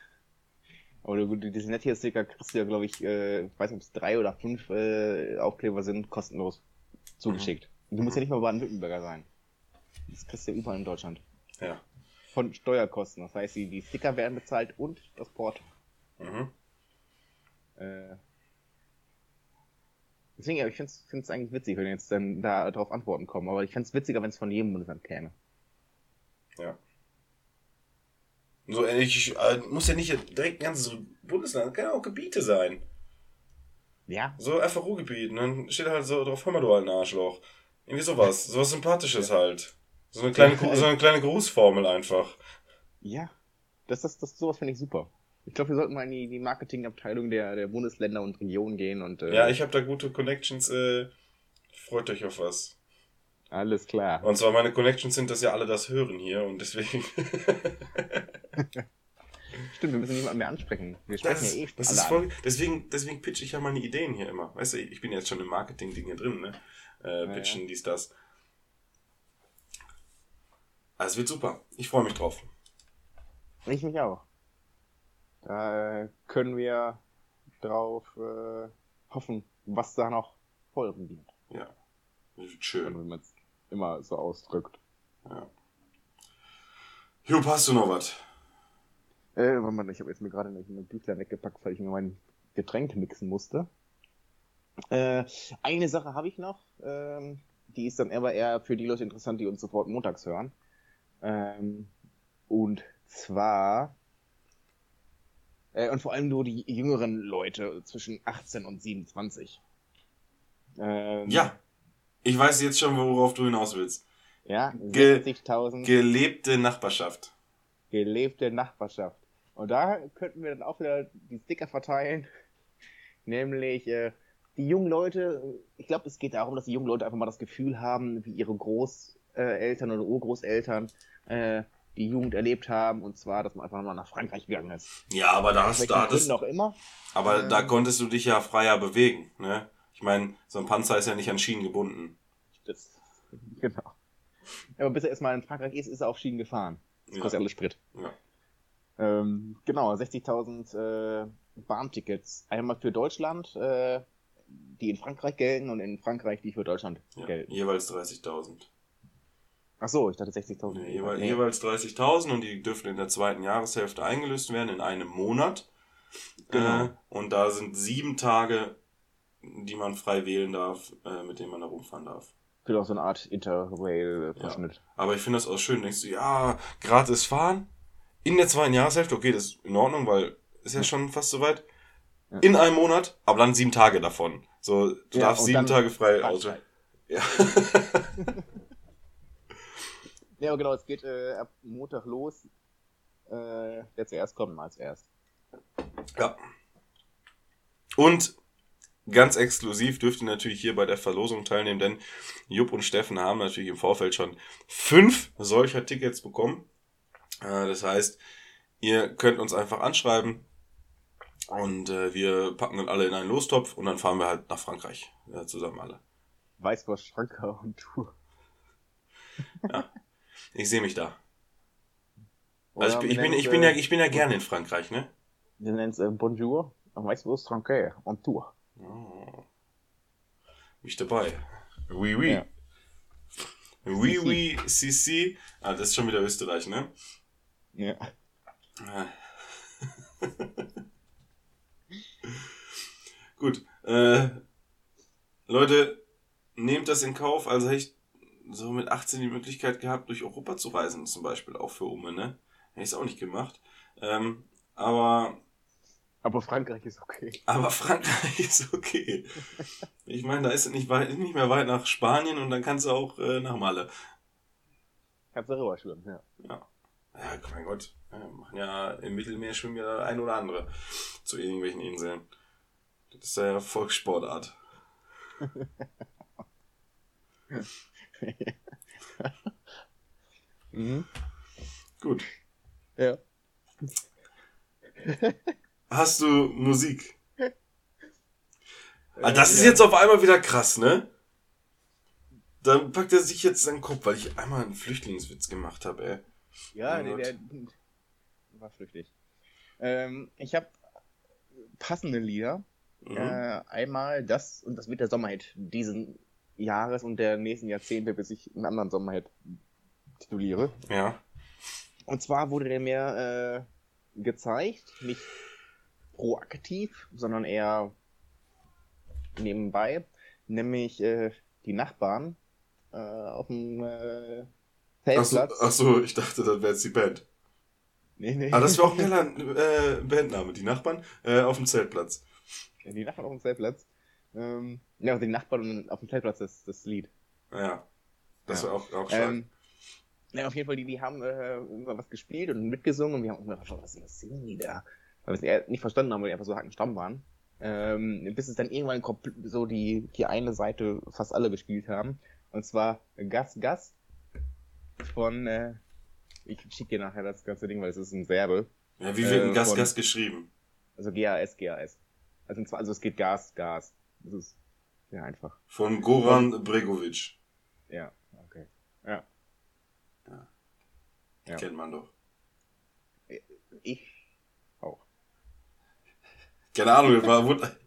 Aber gut, diese nette Sticker kriegst du ja, glaube ich, äh, ich weiß nicht, ob es drei oder fünf äh, Aufkleber sind, kostenlos zugeschickt. Du musst ja nicht mal Baden-Württemberger sein. Das kriegst du ja überall in Deutschland. Ja. Von Steuerkosten. Das heißt, die, die Sticker werden bezahlt und das Porto. Mhm. Äh, deswegen, ja, ich finde es eigentlich witzig, wenn jetzt dann da drauf Antworten kommen. Aber ich fände es witziger, wenn es von jedem Bundesland käme. Ja. So, ich, äh, muss ja nicht direkt ein ganzes Bundesland, kann ja auch Gebiete sein. Ja? So einfach Ruhrgebiet. Dann steht halt so drauf, hör mal du alten Arschloch. Irgendwie sowas. Sowas Sympathisches halt. So eine kleine, Ja. so eine kleine Grußformel einfach. Ja. Das, das, das, sowas finde ich super. Ich glaube, wir sollten mal in die, die Marketingabteilung der, der Bundesländer und Regionen gehen und äh, Ja, ich habe da gute Connections. Äh, freut euch auf was. alles klar. Und zwar meine Connections sind, dass ja alle das hören hier und deswegen. Stimmt, wir müssen niemanden mehr ansprechen. Wir sprechen Das ja eh das ist an. voll, deswegen, deswegen pitch ich ja meine Ideen hier immer. Weißt du, ich bin jetzt schon im Marketing-Ding hier drin, ne? Äh, Ja, pitchen, dies, das. Also es wird super. Ich freue mich drauf. Ich mich auch. Da äh, können wir drauf äh, hoffen, was da noch folgen wird. Ja. Wird schön. Wenn man es immer so ausdrückt. Ja. Jupp, hast du noch was? Äh, warte mal, ich habe jetzt mir gerade ein Büchlein weggepackt, weil ich mir mein Getränk mixen musste. Äh, eine Sache habe ich noch. Ähm, die ist dann aber eher für die Leute interessant, die uns sofort montags hören. Ähm, und zwar. Äh, und vor allem nur die jüngeren Leute zwischen 18 und 27. Ähm, Ja. Ich weiß jetzt schon, worauf du hinaus willst. Ja, Ge- 60.000 Gelebte Nachbarschaft. gelebte Nachbarschaft. Und da könnten wir dann auch wieder die Sticker verteilen. Nämlich äh, die jungen Leute, ich glaube, es geht darum, dass die jungen Leute einfach mal das Gefühl haben, wie ihre Großeltern Großeltern oder Urgroßeltern äh, die Jugend erlebt haben. Und zwar, dass man einfach mal nach Frankreich gegangen ist. Ja, aber da hast da Gründen auch immer. aber Ähm. da konntest du dich ja freier bewegen, ne? Ich meine, so ein Panzer ist ja nicht an Schienen gebunden. Das, genau. Aber bis er erstmal in Frankreich ist, ist er auf Schienen gefahren. Das Ja. kostet alles Sprit. Ja. Ähm, genau, 60.000 äh, Bahntickets. Einmal für Deutschland, äh, die in Frankreich gelten und in Frankreich, die für Deutschland Ja, gelten. jeweils 30.000. Ach so, ich dachte 60.000. Nee, jeweils, Nee. jeweils 30.000 und die dürfen in der zweiten Jahreshälfte eingelöst werden in einem Monat. Genau. Äh, und da sind sieben Tage, die man frei wählen darf, äh, mit denen man da rumfahren darf. Auch so eine Art Interrail-Verschnitt. Aber ich finde das auch schön. Denkst du, ja, gratis fahren in der zweiten Jahreshälfte, okay, das ist in Ordnung, weil ist ja schon fast soweit. Ja. In einem Monat, aber dann sieben Tage davon. So, du Ja, darfst sieben Tage frei auswählen. Ja. Ja, genau, es geht äh, ab Montag los. Äh, wer zuerst kommt, mal zuerst. Ja. Und ganz exklusiv dürft ihr natürlich hier bei der Verlosung teilnehmen, denn Jupp und Steffen haben natürlich im Vorfeld schon fünf solcher Tickets bekommen. Äh, das heißt, ihr könnt uns einfach anschreiben und äh, wir packen dann alle in einen Lostopf und dann fahren wir halt nach Frankreich. Ja, zusammen alle. Weißwurst, Schranker und Tour. Ich sehe mich da. Also ich, bin- ich, bin, ich, bin ja, äh, ich bin ja gerne in Frankreich, ne? Wir nennen es äh, Bonjour, Weißwurst, Schranker und Tour. Oh. Mich dabei. Oui, oui. Ja. Oui, oui, si, si. Ah, das ist schon wieder Österreich, ne? Ja. Ah. Gut. Äh, Leute, nehmt das in Kauf. Also ich so mit 18 die Möglichkeit gehabt, durch Europa zu reisen, zum Beispiel auch für Umme, ne? Hätte ich es auch nicht gemacht. Ähm, aber Aber Frankreich ist okay. aber Frankreich ist okay. Ich meine, da ist es nicht, weit, nicht mehr weit nach Spanien und dann kannst du auch äh, nach Malle. Kannst du rüber schwimmen, ja. Ja, ja mein Gott. Ja, machen ja im Mittelmeer schwimmen ja ein oder andere zu irgendwelchen Inseln. Das ist ja Volkssportart. mhm. Gut. Ja. Hast du Musik? Ah, das ist jetzt auf einmal wieder krass, ne? Dann packt er sich jetzt seinen Kopf, weil ich einmal einen Flüchtlingswitz gemacht habe, ey. Ja, Oh nee, der war flüchtig. Ähm, ich habe passende Lieder. Mhm. Äh, einmal das, und das wird der Sommerhit diesen Jahres und der nächsten Jahrzehnte, bis ich einen anderen Sommerhit tituliere. Ja. Und zwar wurde der mir äh, gezeigt, nicht proaktiv, sondern eher nebenbei, nämlich äh, die Nachbarn äh, auf dem äh, Achso, Zeltplatz. ach so, ich dachte, das wäre jetzt die Band. Nee, nee. Aber das wäre auch ein geiler äh, Bandname, die Nachbarn äh, auf dem Zeltplatz. Die Nachbarn auf dem Zeltplatz. Ähm, ja, die Nachbarn auf dem Zeltplatz, das, das Lied. Ja. Das Ja. wäre auch, auch stark. Ähm, ja, auf jeden Fall, die, die haben äh, was gespielt und mitgesungen und wir haben immer gefragt, was, was singen die da? Weil wir es nicht verstanden haben, weil die einfach so Stamm waren. Ähm, bis es dann irgendwann so die, die eine Seite fast alle gespielt haben. Und zwar Gas Gas von, äh, ich schicke dir nachher das ganze Ding, weil es ist ein Serbe. ja, wie wird ein äh, Gas von- Gas geschrieben? Also GAS, GAS. Also, und also es geht Gas, Gas. Das ist sehr einfach. Von Goran Bregovic. Ja, okay. Ja. Ja. Kennt man doch. Ich auch. Keine Ahnung,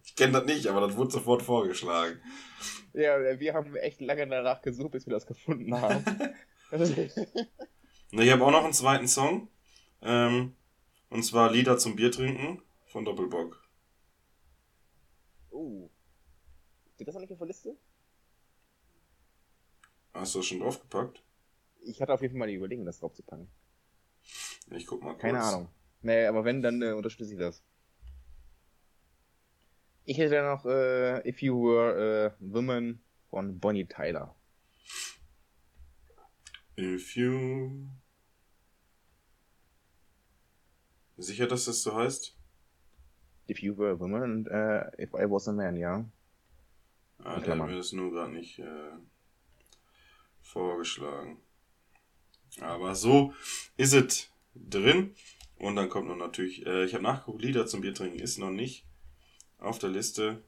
ich kenne das nicht, aber das wurde sofort vorgeschlagen. Ja, wir haben echt lange danach gesucht, bis wir das gefunden haben. Ich habe auch noch einen zweiten Song. Ähm, und zwar Lieder zum Biertrinken von Doppelbock. oh. Steht das noch nicht auf der Liste? Hast du das schon draufgepackt? Ich hatte auf jeden Fall mal die Überlegung, das draufzupacken. Ich guck mal kurz. Keine Ahnung. Nee, aber wenn, dann äh, unterstütze ich das. Ich hätte noch äh, If You Were a Woman von Bonnie Tyler. If you... Sicher, dass das so heißt? If You Were a Woman und äh, If I Was a Man, ja. Ah, der mir das nur gerade nicht äh, vorgeschlagen. Aber so ist es drin. Und dann kommt noch natürlich, äh, ich habe nachgeguckt, Lieder zum Bier trinken ist noch nicht auf der Liste.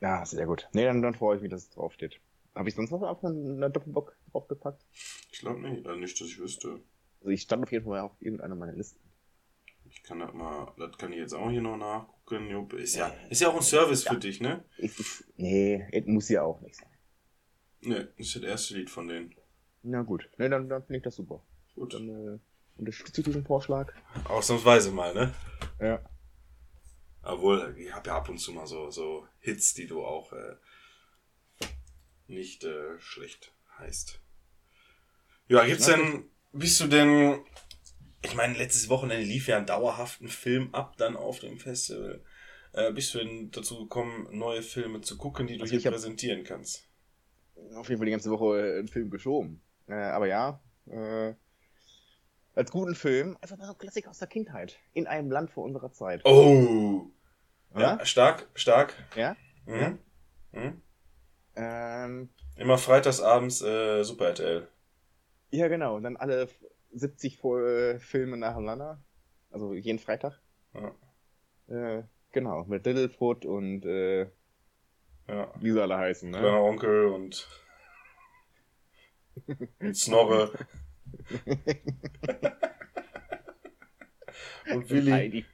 Ja, sehr gut. Nee, dann, dann freue ich mich, dass es draufsteht. Habe ich sonst noch auf einen Doppelbock draufgepackt? Ich glaube nicht, äh, nicht, dass ich wüsste. Also ich stand auf jeden Fall auf irgendeiner meiner Listen. Ich kann das mal, das kann ich jetzt auch hier noch nachgucken. Jupp. Ist ja, ist ja auch ein Service für dich, ne? Ich, ich, nee, es muss ja auch nicht sein. Ne, ist das erste Lied von denen. Na gut. Nee, dann, dann finde ich das super. Gut. Dann äh, unterstütze ich diesen Vorschlag. Ausnahmsweise mal, ne? Ja. Obwohl, ich habe ja ab und zu mal so, so Hits, die du auch äh, nicht äh, schlecht heißt. Ja, gibt's denn, bist du denn, ich meine, letztes Wochenende lief ja ein dauerhaften Film ab dann auf dem Festival. Äh, bist du denn dazu gekommen, neue Filme zu gucken, die du Also hier präsentieren kannst? Auf jeden Fall die ganze Woche äh, einen Film geschoben. Äh, aber ja, äh, als guten Film, einfach mal so ein Klassiker aus der Kindheit. In einem Land vor unserer Zeit. Oh! Ja, Ja? stark, stark. Ja? Mhm. Ja. Mhm. Ähm, Immer freitagsabends äh, Super RTL. ja, genau. Und dann alle 70 Fol- äh, Filme nacheinander. Also jeden Freitag. Ja. Äh, genau, mit Littlefoot und äh, Ja. wie sie alle heißen, ne? Kleiner Onkel und, und Snorre. und Willi. Heidi.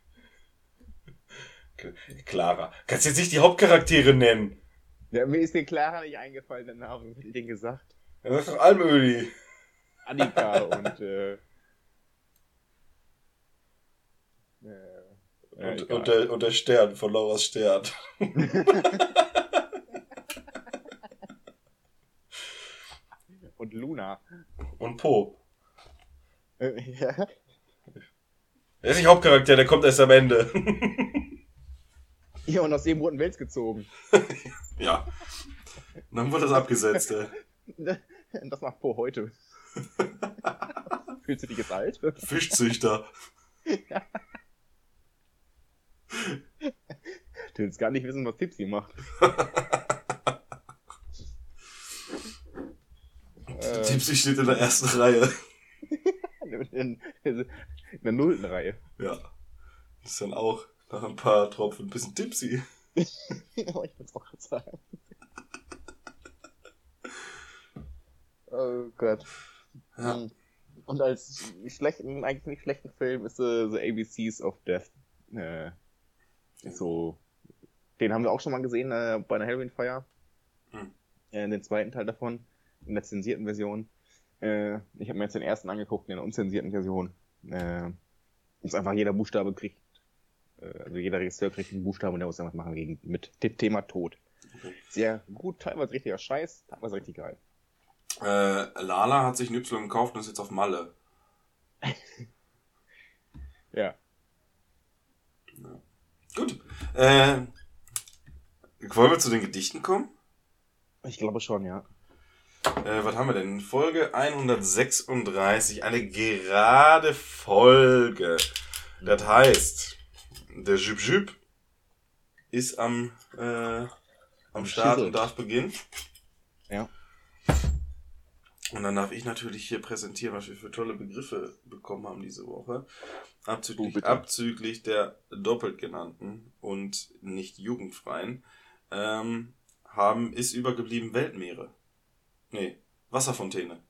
Clara. Kannst jetzt nicht die Hauptcharaktere nennen. Ja, mir ist den Clara nicht eingefallen, der Name, ich den gesagt. Das ist doch Almödi. Annika und äh, äh, ja, Und, und, der, und der Stern von Lauras Stern. und Luna. Und Po. Äh, ja. Der ist nicht Hauptcharakter, der kommt erst am Ende. ja, und aus dem wurden Wels gezogen. ja. Und dann wurde das abgesetzt. Ey. Das macht Po heute. Fühlst du dich jetzt alt? Fischzüchter. Du willst gar nicht wissen, was Tipsy macht. äh, Tipsy steht in der ersten Reihe. in, in, der nullten Reihe. Ja. Ist dann auch nach ein paar Tropfen ein bisschen tipsy. Aber ich will's auch gerade sagen. oh Gott. Ja. Und als schlechten, eigentlich nicht schlechten Film ist äh, The ABCs of Death. Äh, so. Den haben wir auch schon mal gesehen äh, bei einer Halloween-Feier. Hm. Äh, den zweiten Teil davon. In der zensierten Version. Äh, ich habe mir jetzt den ersten angeguckt in der unzensierten Version. Äh, ist einfach jeder Buchstabe kriegt. Äh, also jeder Regisseur kriegt einen Buchstaben und der muss dann was machen gegen, mit dem Thema Tod. Okay. Sehr gut, teilweise richtiger Scheiß, teilweise richtig geil. Äh, Lala hat sich ein Y gekauft und ist jetzt auf Malle. Ja. Gut. Äh, wollen wir zu den Gedichten kommen? Ich glaube schon, ja. Äh, was haben wir denn? Folge 136, eine gerade Folge. Das heißt, der Jüp Jüp ist am, äh, am Start Schissel. und darf beginnen. Ja. Und dann darf ich natürlich hier präsentieren, was wir für tolle Begriffe bekommen haben diese Woche. Oh, Abzüglich, bitte. abzüglich der doppelt genannten und nicht jugendfreien, ähm, haben, ist übergeblieben Weltmeere. Nee, Wasserfontäne.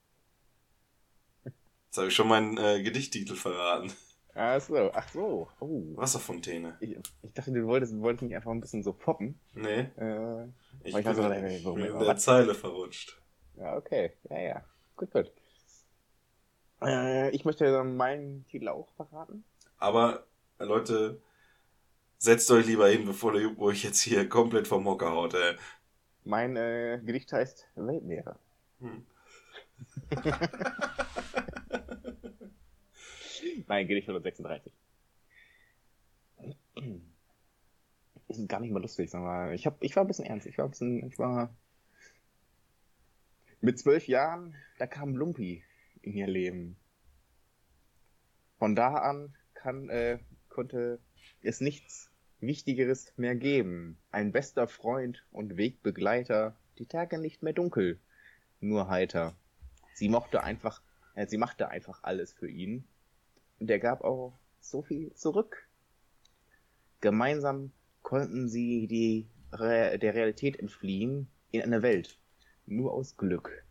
Jetzt habe ich schon meinen äh, Gedichttitel verraten. Ach so, ach so. Oh. Wasserfontäne. Ich, ich dachte, du wolltest, wolltest mich einfach ein bisschen so poppen. Nee, Äh, ich bin, ich in- nee, ich bin in der? Zeile verrutscht. Ja, okay. Ja, ja. Gut, gut. Äh, ich möchte dann meinen Titel auch verraten. Aber, äh, Leute, setzt euch lieber hin, bevor der Jupp euch jetzt hier komplett vom Hocker haut. Ey. Mein äh, Gedicht heißt Weltmeere. Hm. Nein, Gedicht 136. Ist gar nicht mal lustig, sag mal. Ich, hab, ich war ein bisschen ernst. Ich war ein bisschen, ich war. Mit zwölf Jahren, da kam Lumpi in ihr Leben. Von da an kann, äh, konnte es nichts Wichtigeres mehr geben. Ein bester Freund und Wegbegleiter, die Tage nicht mehr dunkel, nur heiter. Sie mochte einfach Ja, sie machte einfach alles für ihn. Und er gab auch so viel zurück. Gemeinsam konnten sie die Re der Realität entfliehen in eine Welt. Nur aus Glück.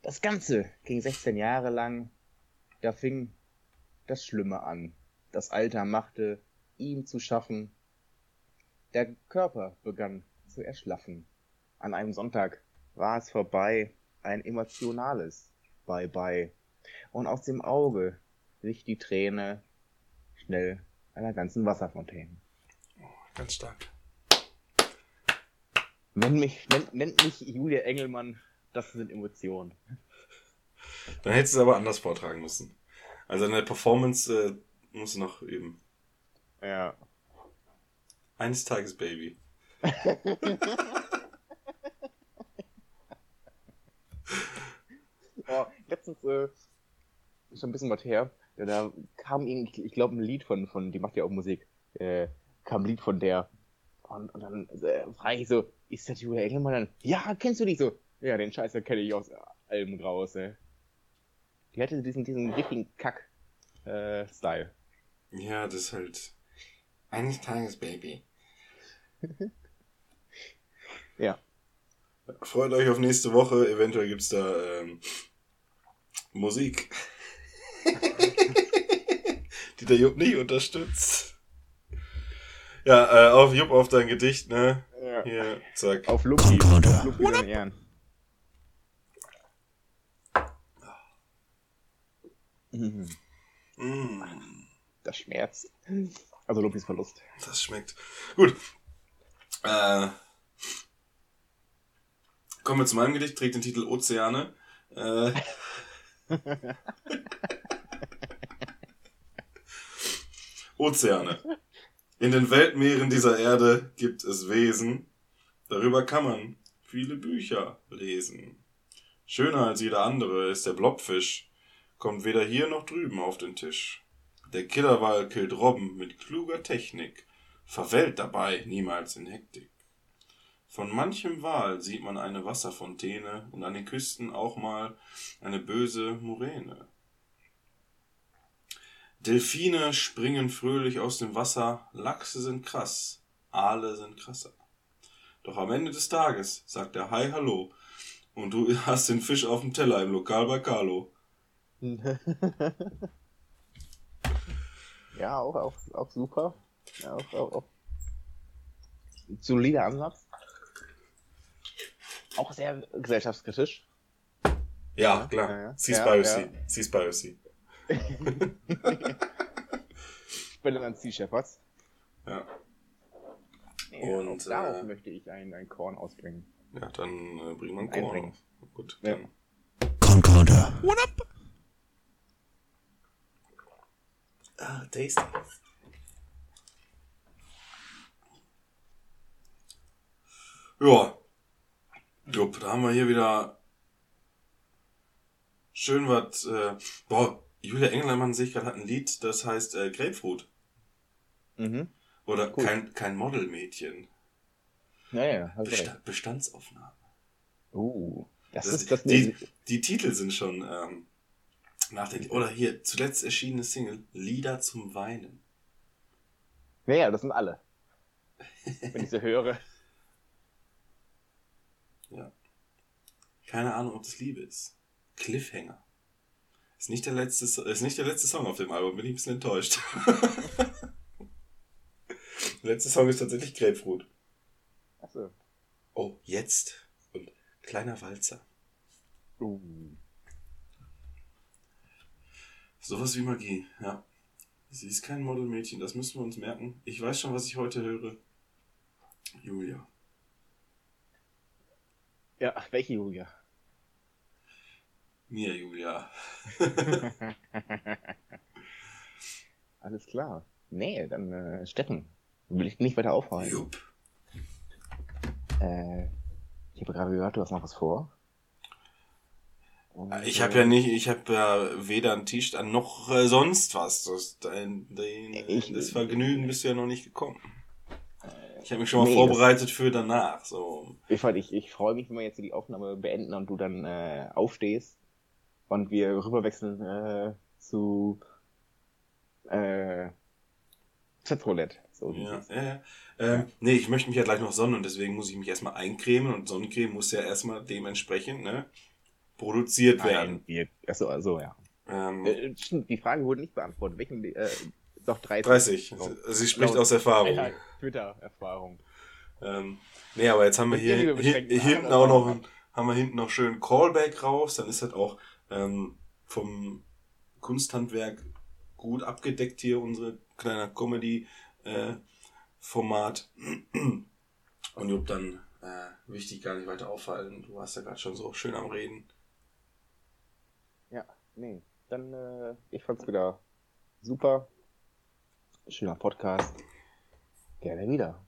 Das Ganze ging 16 Jahre lang. Da fing das Schlimme an. Das Alter machte ihm zu schaffen. Der Körper begann zu erschlaffen. An einem Sonntag war es vorbei, ein emotionales Bye-bye. Und aus dem Auge wich die Träne schnell einer ganzen Wasserfontäne. Ganz stark. Nenn mich, nennt, nennt mich Julia Engelmann, das sind Emotionen. Dann hättest du es aber anders vortragen müssen. Also eine Performance äh, musst du noch üben. Ja. Eines Tages Baby. Oh, letztens, äh, ist schon ein bisschen was her, ja, da kam irgendwie, ich glaube, ein Lied von, von, die macht ja auch Musik, äh, kam ein Lied von der. Und, und dann äh, frage ich so, ist das Julia Engelmann? Dann, ja, kennst du die so? Ja, den Scheiß kenne ich aus Alben raus, ey. Die hatte diesen, diesen richtigen Kack-Style. Ja, das ist halt. Eines Tages Baby. ja. Freut euch auf nächste Woche. Eventuell gibt's da ähm, Musik. die der Jupp nicht unterstützt. Ja, äh, auf Jupp auf dein Gedicht, ne? Ja. Zack. Auf Lupi. Auf Lupi seine Ehren. Mm, Das schmerzt. Also Lupis Verlust. das schmeckt. Gut. Äh, kommen wir zu meinem Gedicht, trägt den Titel Ozeane. Äh, Ozeane. In den Weltmeeren dieser Erde gibt es Wesen. Darüber kann man viele Bücher lesen. Schöner als jeder andere ist der Blobfisch. Kommt weder hier noch drüben auf den Tisch. Der Killerwal killt Robben mit kluger Technik, verwellt dabei niemals in Hektik. Von manchem Wal sieht man eine Wasserfontäne und an den Küsten auch mal eine böse Muräne. Delfine springen fröhlich aus dem Wasser, Lachse sind krass, Aale sind krasser. Doch am Ende des Tages sagt er Hi Hallo und du hast den Fisch auf dem Teller im Lokal bei Carlo. ja, auch, auch, auch super. Ja, auch, auch, auch. Solider Ansatz. Auch sehr gesellschaftskritisch. Ja, klar. ja, ja. Seaspiracy. Ja, Seaspiracy. Spelle an Sea Shepherds. Ja. Ja, Und, auch darauf äh, möchte ich ein, ein Korn ausbringen. Ja, dann äh, bringen wir einen Korn Einbringen. auf. Gut, Ja. dann. Concorder. Ah, tasty. Ja. Jupp, da haben wir hier wieder schön was. Äh, boah, Julia Engelmann sehe ich gerade hat ein Lied, das heißt äh, Grapefruit. Mhm. Oder Cool. kein, kein Modelmädchen. Naja, hast Besta recht. Bestandsaufnahme. Uh, das, Das, ist das die, die Titel sind schon ähm, nachdenklich. Oder hier, zuletzt erschienene Single, Lieder zum Weinen. Ja, ja, das sind alle. Wenn ich sie höre. Keine Ahnung, ob das Liebe ist. Cliffhanger. Ist nicht der letzte, ist nicht der letzte Song auf dem Album, bin ich ein bisschen enttäuscht. der letzte Song ist tatsächlich Grapefruit. Achso. Oh, jetzt. Und kleiner Walzer. Uh. Sowas wie Magie, ja. Sie ist kein Modelmädchen, das müssen wir uns merken. Ich weiß schon, was ich heute höre. Julia. Ja, welche Julia? Mir, Julia. Alles klar. Nee, dann äh, Steffen. Will ich nicht weiter aufhalten. Jupp. Äh, ich habe gerade gehört, du hast noch was vor. Und, Ich habe ja nicht, ich habe ja weder ein T-Shirt an noch äh, sonst was. Das, dein, dein, Ich- das Vergnügen bist du ja noch nicht gekommen. Ich habe mich schon mal Nee, vorbereitet für danach. So. Ich, ich, ich freue mich, wenn wir jetzt die Aufnahme beenden und du dann äh, aufstehst und wir rüberwechseln äh, zu äh, Chatroulette. So Ja, ja, ja. Ähm, nee, ich möchte mich ja gleich noch sonnen und deswegen muss ich mich erstmal eincremen und Sonnencreme muss ja erstmal dementsprechend ne, produziert werden. Nein, wir, achso, also ja. Ähm, Äh, stimmt, die Frage wurde nicht beantwortet. Welchen, äh, doch 30. 30. Oh. Sie spricht Laut- aus Erfahrung. Ja, Twitter-Erfahrung. Ähm, nee, aber jetzt haben wir hier, hier hinten auch noch, haben wir hinten noch schön Callback raus. Dann ist das auch ähm, vom Kunsthandwerk gut abgedeckt hier, unsere kleine Comedy-Format. Und Jupp, dann äh, dich gar nicht weiter aufhalten. Du warst ja gerade schon so schön am Reden. Ja, nee. Dann, äh, ich fand's wieder super. Schöner Podcast. Gerne wieder.